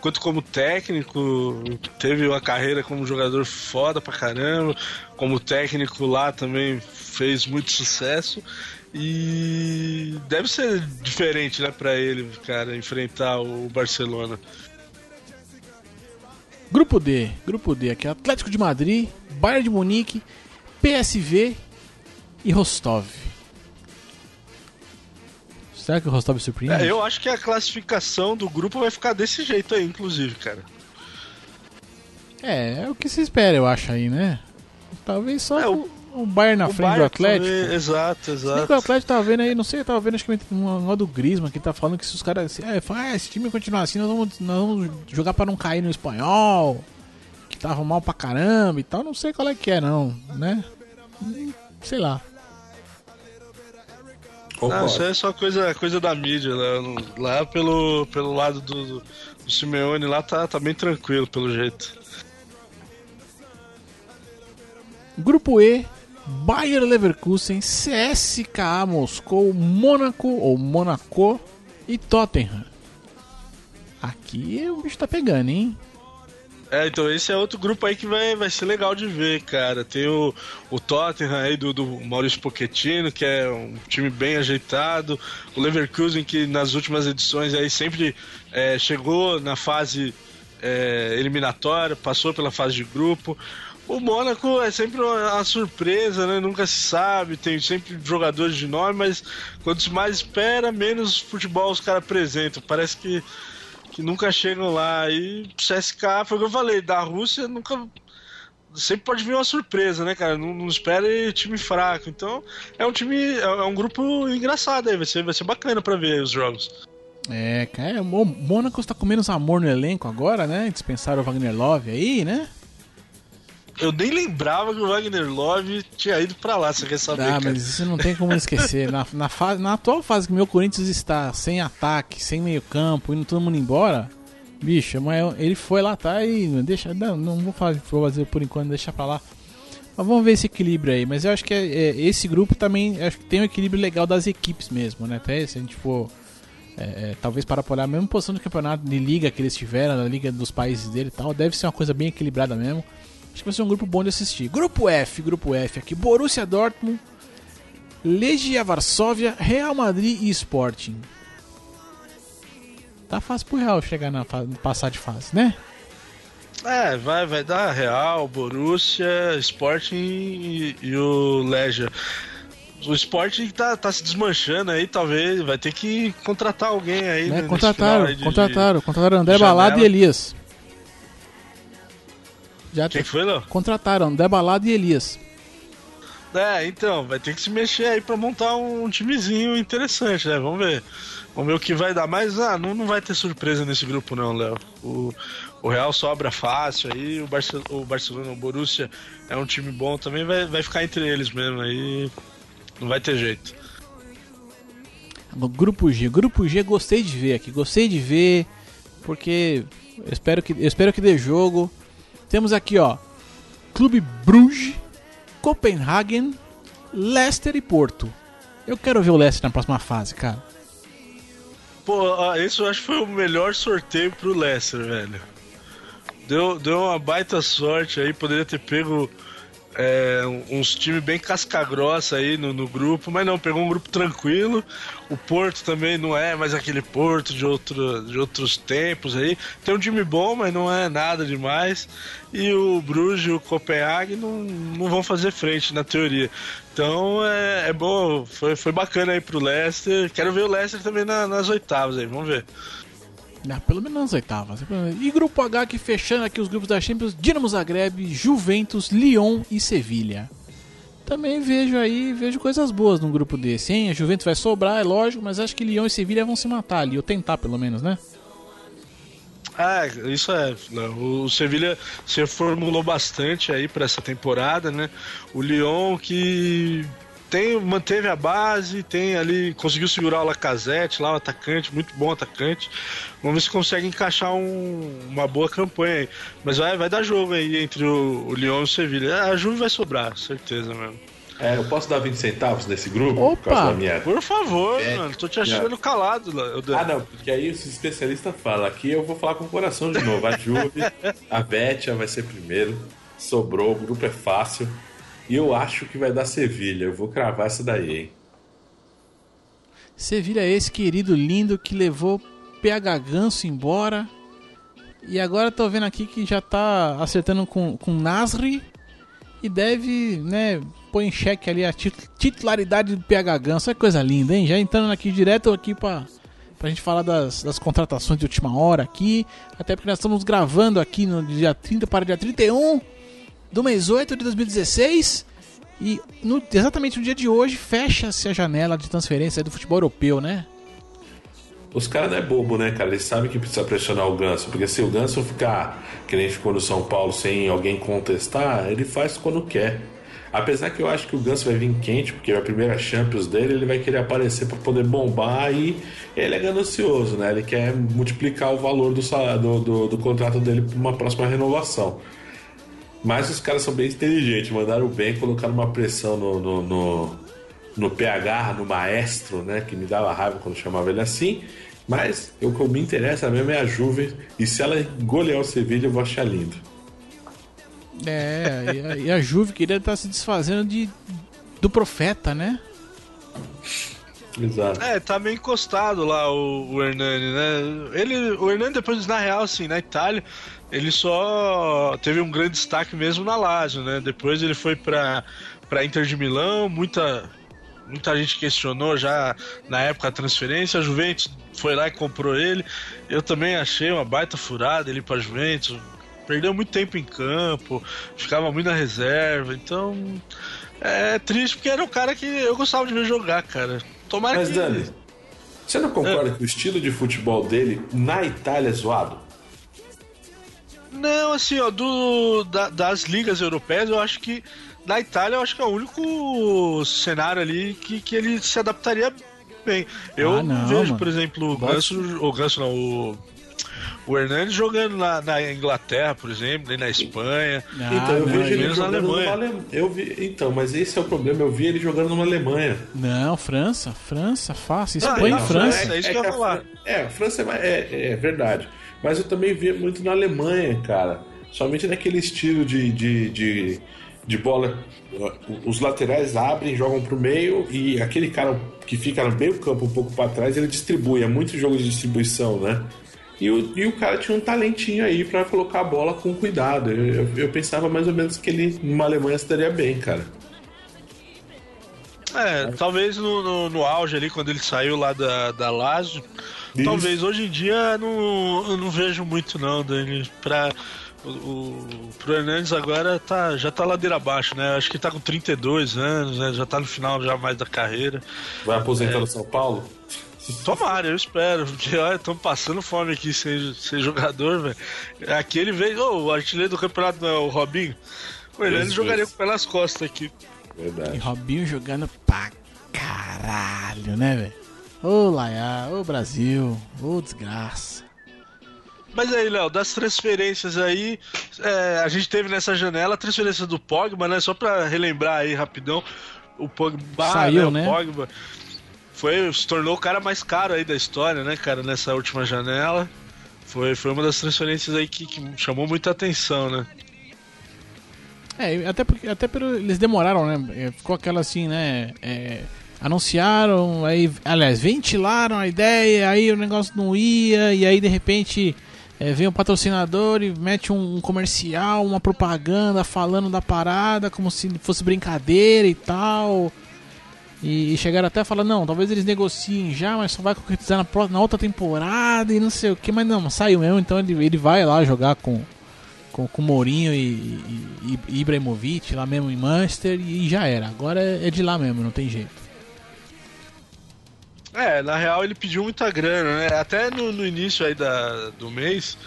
quanto como técnico. Teve uma carreira como jogador foda pra caramba. Como técnico lá também fez muito sucesso. E deve ser diferente, né, pra ele, cara, enfrentar o Barcelona. Grupo D, grupo D aqui, Atlético de Madrid, Bayern de Munique, PSV e Rostov. Será que o Rostov surpreende? É, eu acho que a classificação do grupo vai ficar desse jeito aí, inclusive, cara. É, é o que se espera, eu acho aí, né? Talvez só é, o, o Bayern na o frente Bayern do Atlético. Também, exato, exato. o Atlético tava vendo aí, não sei, eu tava vendo acho que uma, uma do Grisma que tá falando que se os caras. É, fala, ah, esse time continuar assim, nós vamos, nós vamos jogar pra não cair no espanhol. Que tava mal pra caramba e tal. Não sei qual é que é, não, né? Sei lá. Não, isso é só coisa, coisa da mídia. Né? Lá pelo, pelo lado do, do Simeone, lá tá, tá bem tranquilo, pelo jeito. Grupo E, Bayer Leverkusen, CSKA Moscou, Mônaco ou Monaco e Tottenham. Aqui o bicho tá pegando, hein? É, então esse é outro grupo aí que vai, vai ser legal de ver, cara. Tem o, o Tottenham aí do, do Maurício Pochettino, que é um time bem ajeitado. O Leverkusen, que nas últimas edições aí sempre é, chegou na fase é, eliminatória, passou pela fase de grupo. O Mônaco é sempre uma surpresa, né? Nunca se sabe, tem sempre jogadores de nome, mas quanto mais espera, menos futebol os caras apresentam. Parece que que nunca chegam lá. E CSK, foi o que eu falei, da Rússia nunca. Sempre pode vir uma surpresa, né, cara? Não, não espere time fraco. Então, é um time. É, é um grupo engraçado aí. Vai ser, vai ser bacana pra ver os jogos. É, cara, o Mônaco está com menos amor no elenco agora, né? Dispensaram o Wagner Love aí, né? Eu nem lembrava que o Wagner Love tinha ido para lá, você quer saber? Ah, mas isso não tem como esquecer. na, na, fase, na atual fase que o meu Corinthians está sem ataque, sem meio campo, indo todo mundo embora, bicho, mas ele foi lá, tá e deixa, não, não vou fazer por enquanto, deixa pra lá. Mas vamos ver esse equilíbrio aí. Mas eu acho que é, é, esse grupo também acho que tem um equilíbrio legal das equipes mesmo, né? Até se a gente for. É, é, talvez para olhar a mesma posição do campeonato de liga que eles tiveram, na liga dos países dele e tal, deve ser uma coisa bem equilibrada mesmo. Acho que vai ser um grupo bom de assistir. Grupo F, grupo F aqui. Borussia Dortmund, Legia Varsóvia, Real Madrid e Sporting. Tá fácil pro Real chegar na passar de fase, né? É, vai, vai dar Real, Borussia, Sporting e, e o Legia. O Sporting tá, tá se desmanchando aí, talvez vai ter que contratar alguém aí. Né, contrataram, aí de, contrataram, contrataram André Balado e Elias. Já Quem foi, Léo? Contrataram André Balado e Elias. É, então, vai ter que se mexer aí pra montar um timezinho interessante, né? Vamos ver. Vamos ver o que vai dar. Mas ah, não, não vai ter surpresa nesse grupo, não, Léo. O, o Real sobra fácil aí, o, Barce o Barcelona, o Borussia é um time bom também, vai, vai ficar entre eles mesmo aí. Não vai ter jeito. Grupo G, Grupo G, gostei de ver aqui, gostei de ver, porque eu espero que, eu espero que dê jogo. Temos aqui, ó, Clube Bruges, Copenhagen, Leicester e Porto. Eu quero ver o Leicester na próxima fase, cara. Pô, isso eu acho que foi o melhor sorteio pro Leicester, velho. Deu, deu uma baita sorte aí, poderia ter pego é, uns times bem casca-grossa aí no, no, grupo, mas não, pegou um grupo tranquilo. O Porto também não é mais aquele Porto de, outro, de outros tempos aí. Tem um time bom, mas não é nada demais. E o Bruges e o Copenhague não, não vão fazer frente na teoria. Então é, é bom, foi, foi bacana aí pro Leicester. Quero ver o Leicester também na, nas oitavas aí, vamos ver. Ah, pelo menos nas oitavas. E grupo H que fechando aqui os grupos da Champions: Dinamo Zagreb, Juventus, Lyon e Sevilha. Também vejo aí, vejo coisas boas num grupo desse, hein? A Juventus vai sobrar, é lógico, mas acho que Lyon e Sevilha vão se matar ali, ou tentar pelo menos, né? Ah, isso é. Né? O Sevilha se reformulou bastante aí para essa temporada, né? O Lyon que tem, manteve a base, tem ali, conseguiu segurar o Lacazette lá, o atacante, muito bom atacante. Vamos ver se consegue encaixar um, uma boa campanha aí. Mas vai, vai dar jogo aí entre o, o Lyon e o Sevilha. A Juve vai sobrar, certeza mesmo. É, eu posso dar 20 centavos nesse grupo? Opa! Por, causa da minha... por favor, é. mano. Tô te achando é. calado. Ah, não, porque aí os especialistas falam. Aqui eu vou falar com o coração de novo. A Juve, a Betia vai ser primeiro. Sobrou, o grupo é fácil. E eu acho que vai dar Sevilha. Eu vou cravar essa daí, hein? Sevilha é esse querido lindo que levou PH Ganso embora. E agora tô vendo aqui que já tá acertando com, com Nasri. E deve, né, pôr em xeque ali a titularidade do PH Ganso. É coisa linda, hein? Já entrando aqui direto aqui pra, pra gente falar das, das contratações de última hora aqui. Até porque nós estamos gravando aqui no dia 30 para dia 31 do mês 8 de 2016. E no, exatamente no dia de hoje fecha-se a janela de transferência do futebol europeu, né? Os caras não é bobo, né, cara? Eles sabem que precisa pressionar o Ganso. Porque se o Ganso ficar, que nem ficou no São Paulo, sem alguém contestar, ele faz quando quer. Apesar que eu acho que o Ganso vai vir quente, porque é a primeira Champions dele, ele vai querer aparecer para poder bombar e ele é ganancioso, né? Ele quer multiplicar o valor do, do, do, do contrato dele para uma próxima renovação. Mas os caras são bem inteligentes, mandaram bem, colocaram uma pressão no, no, no, no PH, no maestro, né? Que me dava raiva quando chamava ele assim. Mas o que me interessa mesmo é a Juve. E se ela golear o Sevilha, eu vou achar lindo. É, e a, e a Juve queria estar se desfazendo de, do profeta, né? Exato. É, tá meio encostado lá o, o Hernani, né? Ele, o Hernani, depois, na real, assim, na Itália, ele só teve um grande destaque mesmo na Lazio, né? Depois ele foi pra, pra Inter de Milão, muita, muita gente questionou já na época a transferência, a Juventus foi lá e comprou ele. Eu também achei uma baita furada ele pra Juventus. Perdeu muito tempo em campo, ficava muito na reserva, então é triste porque era um cara que eu gostava de ver jogar, cara. Tomara Mas, que. Dani, você não concorda que o estilo de futebol dele na Itália é zoado? Não, assim, ó, do, da- das ligas europeias, eu acho que na Itália eu acho que é o único cenário ali que, que ele se adaptaria bem. Eu Ah, não, vejo, mano. por exemplo, o. Ganso, o Ganso não, o, o Hernandes jogando na, na Inglaterra, por exemplo, nem na Espanha. Ah, então, eu não, vejo ele menos na jogando Alemanha. numa Alemanha. Eu vi... Então, mas esse é o problema. Eu vi ele jogando numa Alemanha. Não, França, França, fácil. Ah, Espanha e França. é isso que eu ia a falar. Fran- É, a França é, é, é verdade. Mas eu também vi muito na Alemanha, cara. Somente naquele estilo de, de, de, de bola. Os laterais abrem, jogam pro meio e aquele cara que fica no meio campo um pouco para trás, ele distribui. É muito jogo de distribuição, né? E o, e o cara tinha um talentinho aí para colocar a bola com cuidado. Eu, eu, eu pensava mais ou menos que ele, numa Alemanha, estaria bem, cara. É, talvez no, no, no auge ali, quando ele saiu lá da, da Lazio, Isso. talvez hoje em dia não, eu não vejo muito não, Dani. Pra, o, o, pro Hernandes agora tá, já tá ladeira abaixo, né? Acho que tá com 32 anos, né? Já tá no final já mais da carreira. Vai aposentar no São Paulo? Tomara, eu espero, porque olha, estamos passando fome aqui sem, sem jogador, velho. Aquele veio, ô, o artilheiro do campeonato não é o Robinho. O Hernandes jogaria com pelas costas aqui. E Verdade. Robinho jogando pra caralho, né, velho? Ô Laia, ô Brasil, ô desgraça. Mas aí, Léo, das transferências aí, é, a gente teve nessa janela a transferência do Pogba, né? Só pra relembrar aí rapidão, o Pogba, Saiu, né? né? O Pogba foi, se tornou o cara mais caro aí da história, né, cara, nessa última janela. Foi, foi uma das transferências aí que, que chamou muita atenção, né? É, até porque até pelo, eles demoraram, né? É, Ficou aquela assim, né? é, anunciaram, aí, aliás, ventilaram a ideia, aí o negócio não ia, e aí de repente é, vem o patrocinador e mete um, um comercial, uma propaganda falando da parada como se fosse brincadeira e tal. E, e chegaram até a falar, não, talvez eles negociem já, mas só vai concretizar na, na outra temporada e não sei o que, mas não, saiu mesmo, então ele, ele vai lá jogar com, com, com Mourinho e, e, e Ibrahimovic lá mesmo em Manchester e já era. Agora é de lá mesmo, não tem jeito. É, na real ele pediu muita grana, né? Até no, no início aí da, do mês,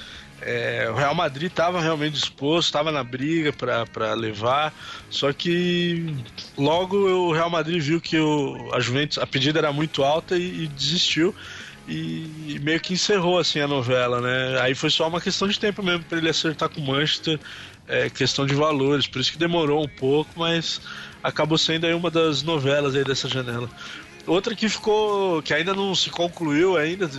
é, o Real Madrid tava realmente disposto, tava na briga pra levar, só que logo o Real Madrid viu que o, a Juventus, a pedida era muito alta e, e desistiu. E, e meio que encerrou assim a novela, né? Aí foi só uma questão de tempo mesmo pra ele acertar com o Manchester, é, questão de valores, por isso que demorou um pouco, mas acabou sendo aí uma das novelas aí dessa janela. Outra que ficou, que ainda não se concluiu ainda,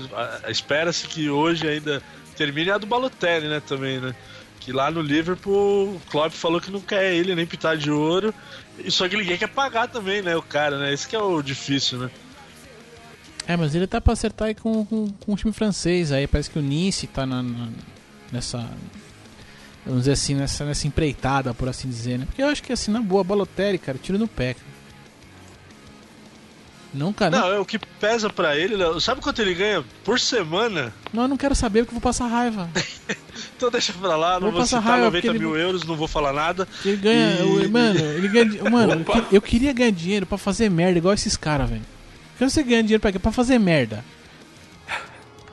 espera-se que hoje ainda termine é a do Balotelli, né, também, né? Que lá no Liverpool, o Klopp falou que não quer ele nem pintar de ouro, e só que ninguém quer pagar também, né, o cara, né? Esse que é o difícil, né? É, mas ele tá pra acertar aí com, com, com o time francês aí. Parece que o Nice tá na, na- nessa. Vamos dizer assim, nessa, nessa empreitada, por assim dizer, né? Porque eu acho que assim, na boa, Balotelli, cara, tiro no pé. cara. Nunca, não. Não, é o que pesa pra ele, Léo, sabe quanto ele ganha por semana? Não, eu não quero saber porque eu vou passar raiva. Então deixa pra lá, não Vou vou, passar citar raiva 90 porque mil ele- euros, não vou falar nada. Ele ganha. E- Mano, ele ganha. Mano, eu, Opa. que- eu queria ganhar dinheiro pra fazer merda, igual esses caras, velho. Por que você ganha dinheiro pra quê? Pra fazer merda.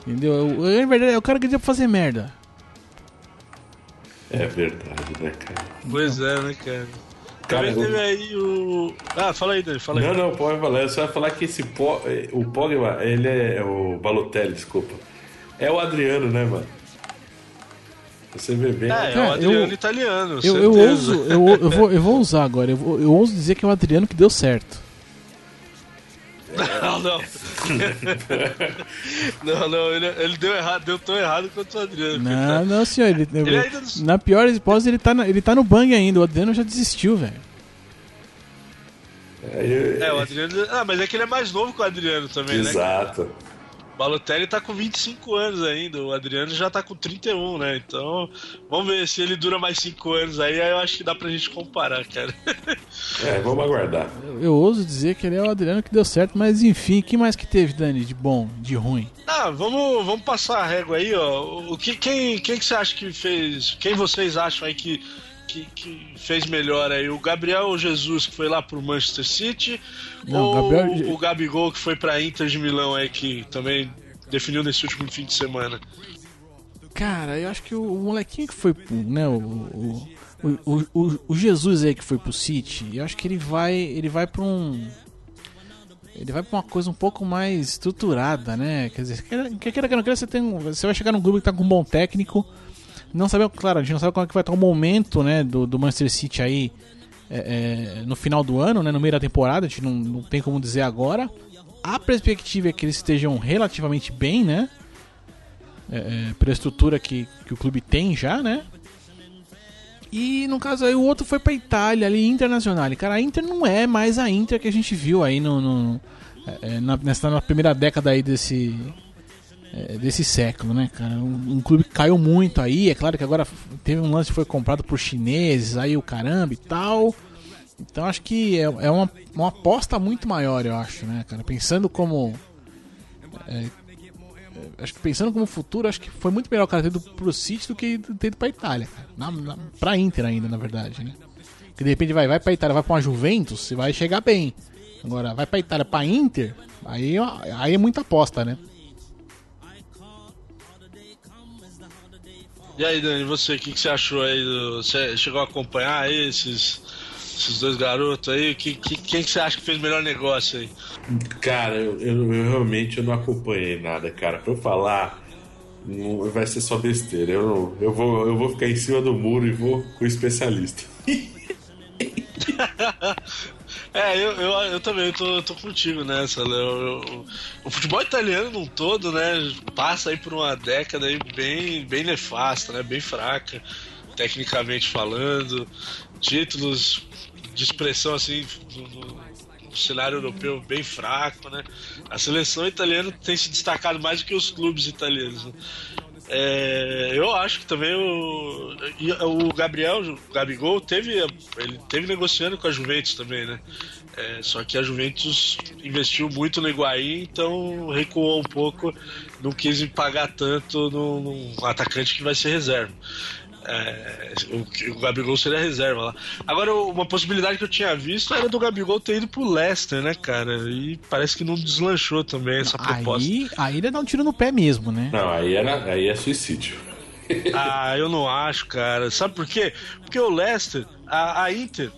Entendeu? Eu, eu, na verdade, eu quero ganhar pra fazer merda. É verdade, né, cara? Pois é, né, cara? Cara, Também teve aí o. Ah, fala aí, Dani, fala aí. Não, não, pode falar. Eu só ia falar que esse po... eh, o Pogba, ele é o Balotelli, desculpa. É o Adriano, né, mano? Você vê bem. É, é o Adriano eu- italiano, Eu, eu, ouso, eu, eu, vou, eu vou usar agora. Eu, vou- eu ouso dizer que é o Adriano que deu certo. Não, não. não, não, ele, ele deu errado, deu tão errado quanto o Adriano. Não, não, senhor. Ele, Ele ainda Na pior hipótese, ele tá, na- ele tá no bang ainda. O Adriano já desistiu, velho. É, É, o Adriano. Ah, mas é que ele é mais novo que o Adriano também, né? Exato. O Balotelli tá com 25 anos ainda, o Adriano já tá com 31, né? Então, vamos ver se ele dura mais 5 anos aí, aí eu acho que dá pra gente comparar, cara. É, vamos aguardar. Eu, eu ouso dizer que ele é o Adriano que deu certo, mas enfim, o que mais que teve, Dani, de bom, de ruim? Ah, vamos, vamos passar a régua aí, ó. O que, quem, quem que você acha que fez. Quem vocês acham aí que, que, que fez melhor aí? O Gabriel Jesus, que foi lá pro Manchester City? Não, ou Gabriel- o Gabigol, que foi pra Inter de Milão aí, que também definiu nesse último fim de semana? Cara, eu acho que o, molequinho que foi pro, né, o, o, o, o, Jesus aí que foi pro City, eu acho que ele vai, ele vai pra um ele vai pra uma coisa um pouco mais estruturada, né? Quer dizer, quer quer queira que não queira, você tem você vai chegar num grupo que tá com um bom técnico, não sabe, claro, a gente não sabe como é que vai estar o momento, né, do, do Manchester City aí é, é, no final do ano, né, no meio da temporada, a gente não, não tem como dizer agora. A perspectiva é que eles estejam relativamente bem, né? é, é, pela estrutura que, que o clube tem já, né? E no caso aí o outro foi pra Itália ali, Internacional. E, cara, a Inter não é mais a Inter que a gente viu aí no, no- é, é, na, nessa, na primeira década aí desse é, desse século, né, cara? Um, um clube que caiu muito aí, é claro que agora teve um lance que foi comprado por chineses, aí o caramba e tal. Então acho que é, é uma, uma aposta muito maior, eu acho, né, cara? Pensando como acho que pensando como futuro, acho que foi muito melhor o cara ter ido pro City do que ter ido pra Itália, cara. Na, na, pra Inter ainda, na verdade, né? Porque de repente vai, vai pra Itália, vai pra uma Juventus, você vai chegar bem. Agora, vai pra Itália, pra Inter, aí, ó, aí é muita aposta, né? E aí, Dani, você, o que, que você achou aí? Do, você chegou a acompanhar aí esses, esses dois garotos aí? Que, que, quem que você acha que fez o melhor negócio aí? Cara, eu, eu- eu realmente eu não acompanhei nada, cara. Pra eu falar, não- vai ser só besteira. Eu, não- eu, vou, eu vou ficar em cima do muro e vou com o especialista. É, eu, eu, eu também tô, tô contigo nessa, Léo. Eu- O futebol italiano num todo, né, passa aí por uma década aí bem, bem nefasta, né, bem fraca, tecnicamente falando. Títulos de expressão assim cenário europeu bem fraco, né. A seleção italiana tem se destacado mais do que os clubes italianos. Né? É, eu acho que também o, o Gabriel, o Gabigol, teve, ele teve negociando com a Juventus também, né? É, só que a Juventus investiu muito no Higuaín, então recuou um pouco, não quis pagar tanto num, num atacante que vai ser reserva. É, o, o Gabigol seria reserva lá. Agora, uma possibilidade que eu tinha visto era do Gabigol ter ido pro Leicester, né, cara? E parece que não deslanchou também essa proposta. Aí, aí ele dá um tiro no pé mesmo, né? Não, aí, era, aí é suicídio. Ah, eu não acho, cara. Sabe por quê? Porque o Leicester, a, a Inter,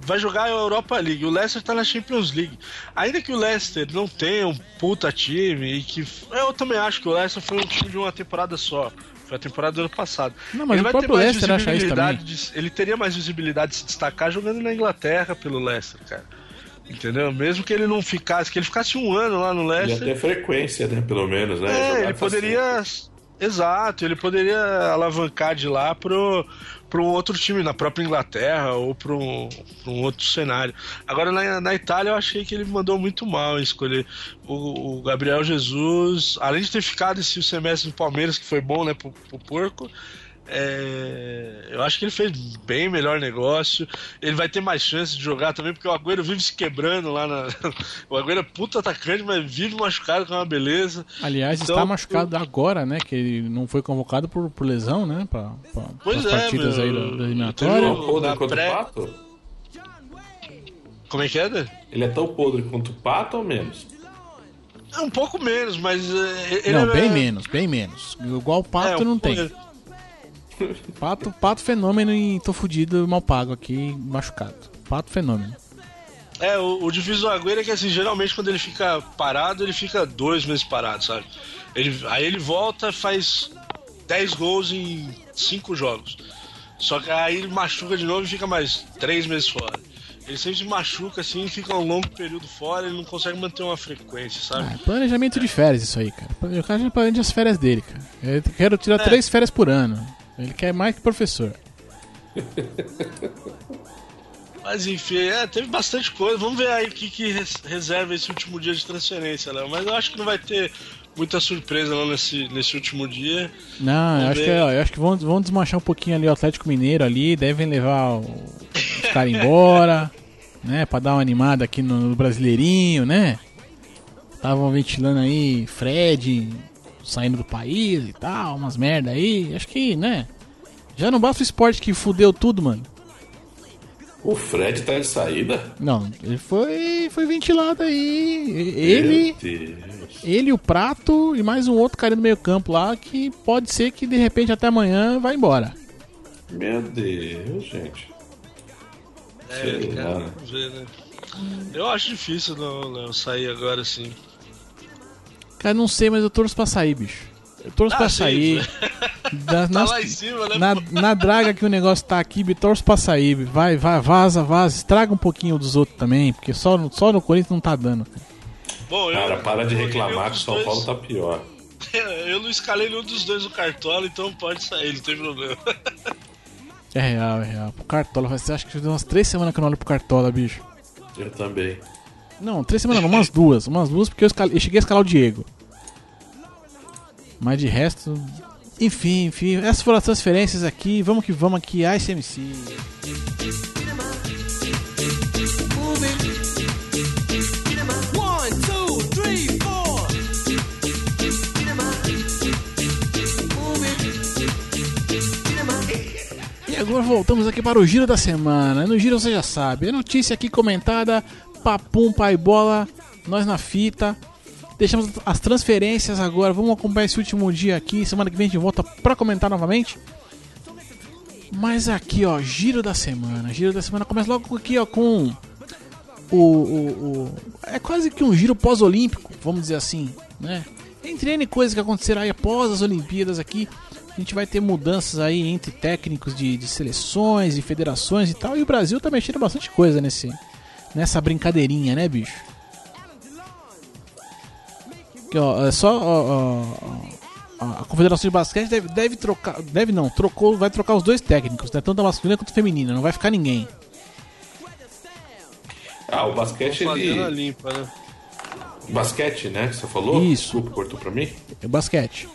vai jogar a Europa League. O Leicester tá na Champions League. Ainda que o Leicester não tenha um puta time e que. Eu também acho que o Leicester foi um time de uma temporada só. Foi a temporada do ano passado. Não, mas ele o vai próprio ter mais Leicester acha isso visibilidade também. de- ele teria mais visibilidade de se destacar jogando na Inglaterra pelo Leicester, cara. Entendeu? Mesmo que ele não ficasse, que ele ficasse um ano lá no Ia Leicester. ter frequência, né? Pelo menos, né? É, ele poderia. Exato, ele poderia alavancar de lá pro, pro um outro time, na própria Inglaterra ou pro um, um outro cenário. Agora na, na Itália eu achei que ele mandou muito mal em escolher o, o Gabriel Jesus, além de ter ficado esse semestre no Palmeiras, que foi bom, né, pro, pro porco. É, eu acho que ele fez bem melhor negócio. Ele vai ter mais chance de jogar também, porque o Agüero vive se quebrando lá na. o Agüero é puta atacante, mas vive machucado com uma beleza. Aliás, Então, está machucado agora, né? Que ele não foi convocado por, por lesão, né? Pra, pra, Pois é, partidas meu. aí da, da eliminatória. um podre Na quanto pré- o pato? Como é que é, né? Ele é tão podre quanto o pato ou menos? É um pouco menos, mas. é, ele Não, é- bem menos, bem menos. Igual o Pato é, não tem. Pato, pato fenômeno e tô fudido, mal pago aqui, machucado. Pato fenômeno. É, o, o difícil do Agüero é que, assim, geralmente quando ele fica parado, ele fica dois meses parado, sabe? Ele, aí ele volta, faz 10 gols em 5 jogos. Só que aí ele machuca de novo e fica mais 3 meses fora. Ele sempre se machuca assim, fica um longo período fora, ele não consegue manter uma frequência, sabe? Ah, planejamento de férias isso aí, cara. O cara já planeja as férias dele, cara. Eu quero tirar É. três férias por ano. Ele quer mais que professor. Mas enfim, é, teve bastante coisa. Vamos ver aí o que, que res- reserva esse último dia de transferência, Léo. Mas eu acho que não vai ter muita surpresa não nesse, nesse último dia. Não, eu acho, que, ver. eu acho que vão, vão desmanchar um pouquinho ali o Atlético Mineiro ali, devem levar o- os caras embora, né? Pra dar uma animada aqui no, no Brasileirinho, né? Estavam ventilando aí Fred saindo do país e tal, umas merda aí. Acho que, né? Já não basta o esporte que fudeu tudo, mano. O Fred tá de saída? Não, ele foi, foi ventilado aí. E- Ele, ele, o Prato e mais um outro cara no meio campo lá que pode ser que de repente até amanhã vai embora. Meu Deus, gente. É, cara, vamos ver, né? Eu acho difícil não, Léo, sair agora assim. Cara, não sei, mas eu torço pra sair, bicho. Eu torço Ah, pra sim. sair. Da- Tá nas- lá em cima, né? na, na draga que o negócio tá aqui, bicho, torço pra sair. bicho. Vai, vai, vaza, vaza. Estraga um pouquinho dos outros também, porque só, no- só no Corinthians não tá dando. Bom, eu, Cara, para de reclamar que o São dois- Paulo tá pior. Eu não escalei nenhum dos dois no cartola, então pode sair, não tem problema. É real, é real. Pro Cartola, você acha que faz umas três semanas que eu não olho pro Cartola, bicho? Eu também. Não, três semanas não, umas duas. Umas duas porque eu, escalei- eu cheguei a escalar o Diego. Mas de resto. Enfim, enfim. Essas foram as transferências aqui. Vamos que vamos aqui, four. E agora voltamos aqui para o Giro da Semana. No Giro você já sabe. É notícia aqui comentada. Papum, pai bola. Nós na fita. Deixamos as transferências agora. Vamos acompanhar esse último dia aqui. Semana que vem a gente volta para comentar novamente. Mas aqui, ó, Giro da Semana. Giro da Semana começa logo aqui, ó, com o, o, o- é quase que um giro pós-olímpico, vamos dizer assim, né? Entre N coisas que acontecerão aí após as Olimpíadas aqui, a gente vai ter mudanças aí entre técnicos de, de seleções e federações e tal, e o Brasil tá mexendo bastante coisa nesse, nessa brincadeirinha, né, bicho? Aqui, ó, é só ó, ó, a Confederação de Basquete deve, deve trocar, deve não, trocou, vai trocar os dois técnicos, né? Tanto a masculina quanto a feminina, não vai ficar ninguém. Ah, o basquete a ele. limpa, né? Basquete, né? Que você falou? Isso. Desculpa, cortou pra mim. É o basquete.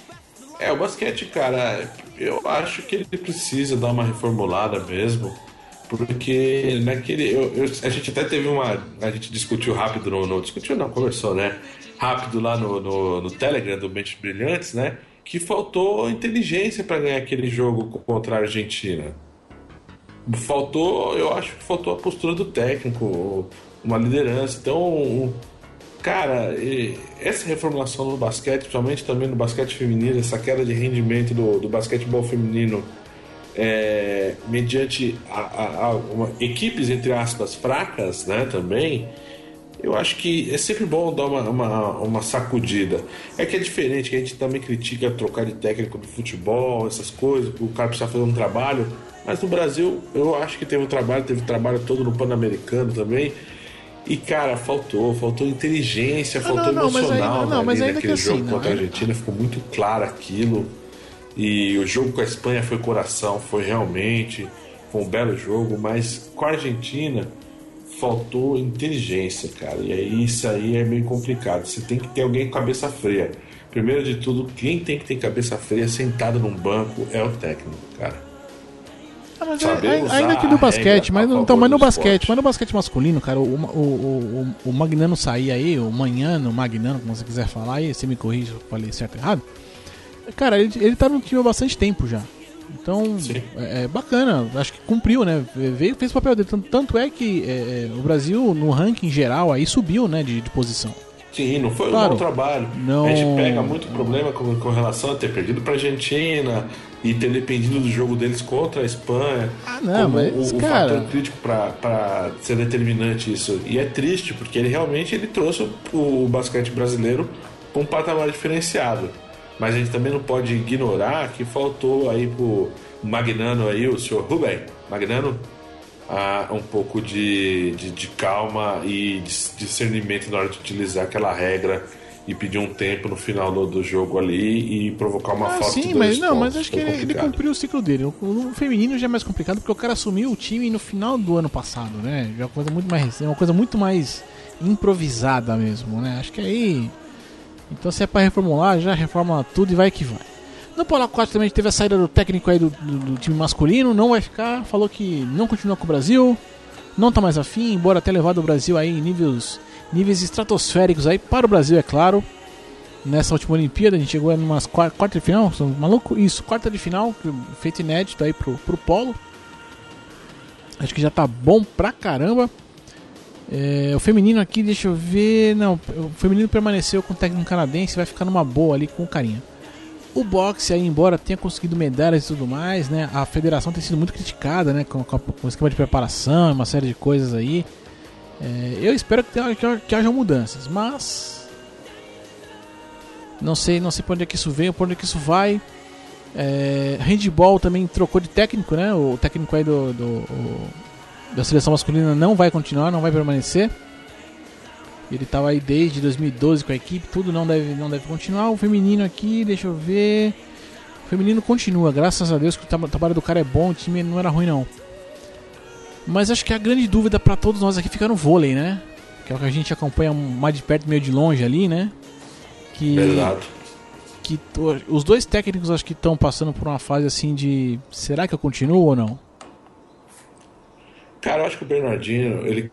É, o basquete, cara, eu acho que ele precisa dar uma reformulada mesmo. Porque naquele. eu- eu- a gente até teve uma. A gente discutiu rápido no. no- discutiu não, conversou, né? Rápido lá no, no, no Telegram do Mentes Brilhantes, né? Que faltou inteligência para ganhar aquele jogo contra a Argentina. Faltou, eu acho que faltou a postura do técnico, uma liderança. Então, cara, essa reformulação no basquete, principalmente também no basquete feminino, essa queda de rendimento do, do basquetebol feminino, é, mediante a, a- a uma- equipes, entre aspas, fracas, né, também, eu acho que é sempre bom dar uma, uma, uma sacudida. É que é diferente, que a gente também critica trocar de técnico do futebol, essas coisas, o cara precisa fazer um trabalho. Mas no Brasil, eu acho que teve um trabalho, teve trabalho todo no Pan-Americano também. E, cara, faltou, faltou inteligência, Ah, faltou não, não, mas emocional ainda- não, ali mas ainda naquele que jogo assim, contra a não, Argentina, ficou muito claro aquilo. E o jogo com a Espanha foi coração, foi realmente, foi um belo jogo, mas com a Argentina faltou inteligência, cara. E aí isso aí é meio complicado. Você tem que ter alguém com cabeça fria. Primeiro de tudo, quem tem que ter cabeça fria sentado num banco é o técnico, cara. Ah, mas ai- usar ainda que a no basquete, mas, então, mas no do basquete, esporte. mas no basquete masculino, cara, o, o, o, o, Magnano sair aí, o Manhano, o Magnano, como você quiser falar aí, você me corrige se eu falei certo errado. Cara, ele, ele tá no time há bastante tempo já. Então, é, é bacana, acho que cumpriu, né? Veio, fez o papel dele. Tanto, tanto é que é, é, o Brasil, no ranking geral, aí subiu, né, de, de posição. Sim, não foi Claro. um bom trabalho. Não- A gente pega muito problema com, com relação a ter perdido pra Argentina e ter dependido do jogo deles contra a Espanha. Ah, não, como mas, o, o cara- fator crítico pra, pra ser determinante isso. E é triste, porque ele realmente ele trouxe o, o basquete brasileiro pra um patamar diferenciado. Mas a gente também não pode ignorar que faltou aí pro Magnano aí, o senhor Rubem. Magnano a um pouco de, de, de calma e discernimento na hora de utilizar aquela regra e pedir um tempo no final do, do jogo ali e provocar uma ah, falta sim, mas não, mas acho que ele, ele, cumpriu o ciclo dele. O, o, feminino já é mais complicado porque o cara assumiu o time no final do ano passado, né? Já é uma coisa muito mais é uma coisa muito mais improvisada mesmo, né? Acho que aí então se é para reformular, já reforma tudo e vai que vai. No Polo 4 também teve a saída do técnico aí do, do, do, time masculino, não vai ficar, falou que não continua com o Brasil, não tá mais afim, embora tenha levado o Brasil aí em níveis níveis estratosféricos aí para o Brasil, é claro. Nessa última Olimpíada, a gente chegou em umas quarta, quarta de final, maluco, isso, quarta de final, feito inédito aí pro, pro Polo. Acho que já tá bom pra caramba. É, o feminino aqui, deixa eu ver. Não, o feminino permaneceu com o técnico canadense, vai ficar numa boa ali com o carinha. O boxe aí, embora tenha conseguido medalhas e tudo mais, né? A federação tem sido muito criticada, né? Com, com, o esquema de preparação, uma série de coisas aí. É, eu espero que, tenha, que, que haja mudanças, mas não sei, não sei para onde é que isso veio, para onde é que isso vai. É, handball também trocou de técnico, né? O técnico aí do, do da seleção masculina não vai continuar, não vai permanecer. Ele estava aí desde 2012 com a equipe, tudo não deve, não deve continuar. O feminino aqui, deixa eu ver. O feminino continua, graças a Deus que o trabalho do cara é bom, o time não era ruim não. Mas acho que a grande dúvida para todos nós aqui fica no vôlei, né? Que é o que a gente acompanha mais de perto, meio de longe ali, né? Que, Verdade. Que os dois técnicos acho que estão passando por uma fase assim de será que eu continuo ou não? Cara, eu acho que o Bernardinho, ele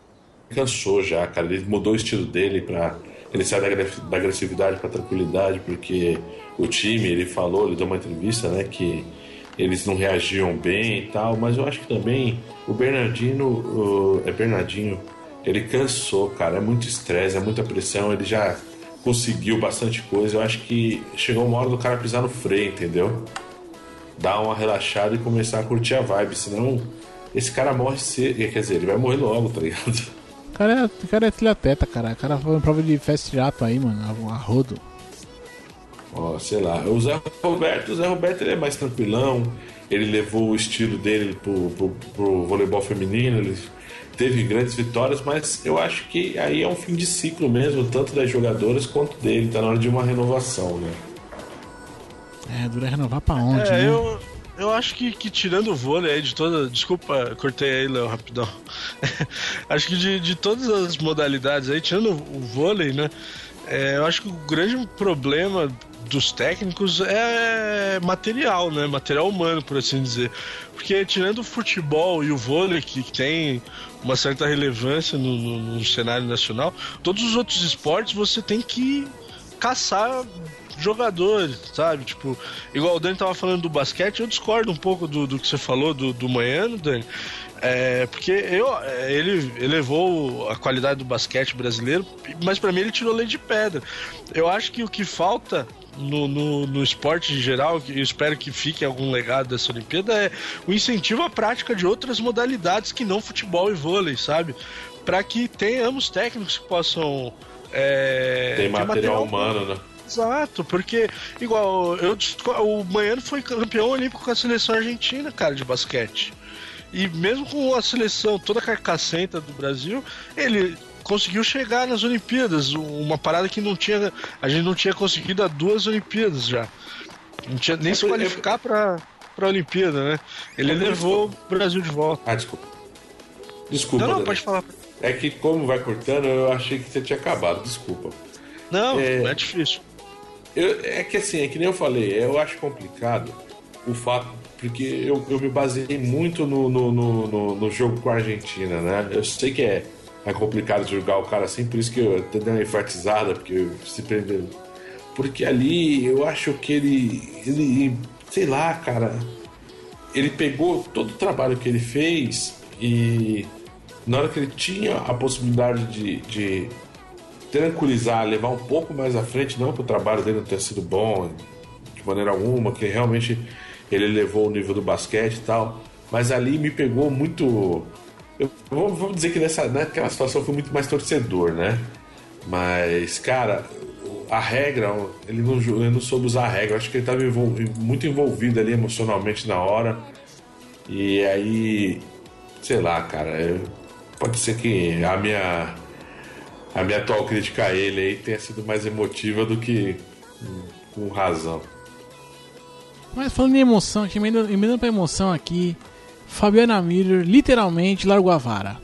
cansou já, cara. Ele mudou o estilo dele para ele sair da agressividade para tranquilidade, porque o time, ele falou, ele deu uma entrevista, né, que eles não reagiam bem e tal, mas eu acho que também o Bernardino, o, é Bernardinho, ele cansou, cara, é muito estresse, é muita pressão, ele já conseguiu bastante coisa, eu acho que chegou uma hora do cara pisar no freio, entendeu? Dar uma relaxada e começar a curtir a vibe, senão esse cara morre cedo, quer dizer, ele vai morrer logo, tá ligado? O cara é, o cara é teta, cara. O cara foi uma prova de fast jato aí, mano, a rodo. Ó, sei lá. O Zé Roberto, o Zé Roberto ele é mais tranquilão. Ele levou o estilo dele pro, pro, pro voleibol feminino. Ele teve grandes vitórias, mas eu acho que aí é um fim de ciclo mesmo, tanto das jogadoras quanto dele. Tá na hora de uma renovação, né? É, dura renovar pra onde, é, né? Eu, eu acho que, que tirando o vôlei aí de toda. Desculpa, cortei aí, Léo, rapidão. acho que de, de todas as modalidades aí, tirando o vôlei, né? É, eu acho que o grande problema dos técnicos é material, né? Material humano, por assim dizer. Porque tirando o futebol e o vôlei, que tem uma certa relevância no, no, no cenário nacional, todos os outros esportes você tem que caçar jogadores, sabe? Tipo, igual o Dani tava falando do basquete, eu discordo um pouco do, do que você falou do, do manhã, Dani. É, porque eu, é, ele elevou a qualidade do basquete brasileiro, mas para mim ele tirou lei de pedra. Eu acho que o que falta no, no, no, esporte em geral, eu espero que fique algum legado dessa Olimpíada, é o incentivo à prática de outras modalidades que não futebol e vôlei, sabe? Para que tenhamos técnicos que possam. É, Tem material, material humano, né? Exato, porque, igual, eu, o Manhano foi campeão olímpico com a seleção argentina, cara, de basquete. E mesmo com a seleção toda carcacenta do Brasil, ele conseguiu chegar nas Olimpíadas, uma parada que não tinha, a gente não tinha conseguido há duas Olimpíadas já. Não tinha nem é, se qualificar para para a Olimpíada, né? Ele é, levou o Brasil de volta. Ah, desculpa. Desculpa. Não, não, pode falar. É que como vai cortando, eu achei que você tinha acabado, desculpa. Não, é, é difícil. Eu, é que assim, é que nem eu falei, eu acho complicado o fato porque eu, eu me baseei muito no, no, no, no, jogo com a Argentina, né? Eu sei que é, é complicado jogar o cara assim, por isso que eu até dei uma enfatizada, porque se prendeu. Porque ali eu acho que ele, ele, sei lá, cara, ele pegou todo o trabalho que ele fez e na hora que ele tinha a possibilidade de, de tranquilizar, levar um pouco mais à frente, não que o trabalho dele não tenha sido bom de maneira alguma, que realmente ele levou o nível do basquete e tal. Mas ali me pegou muito. Eu, vamos dizer que nessa, naquela situação foi muito mais torcedor, né? Mas, cara, a regra, ele não, ele não soube usar a regra. Acho que ele estava envol, muito envolvido ali emocionalmente na hora. E aí sei lá, cara. Pode ser que a minha a minha atual crítica a ele aí tenha sido mais emotiva do que com razão. Mas falando em emoção, aqui, emendando, emendando pra emoção aqui, Fabiana Miller literalmente largou a vara.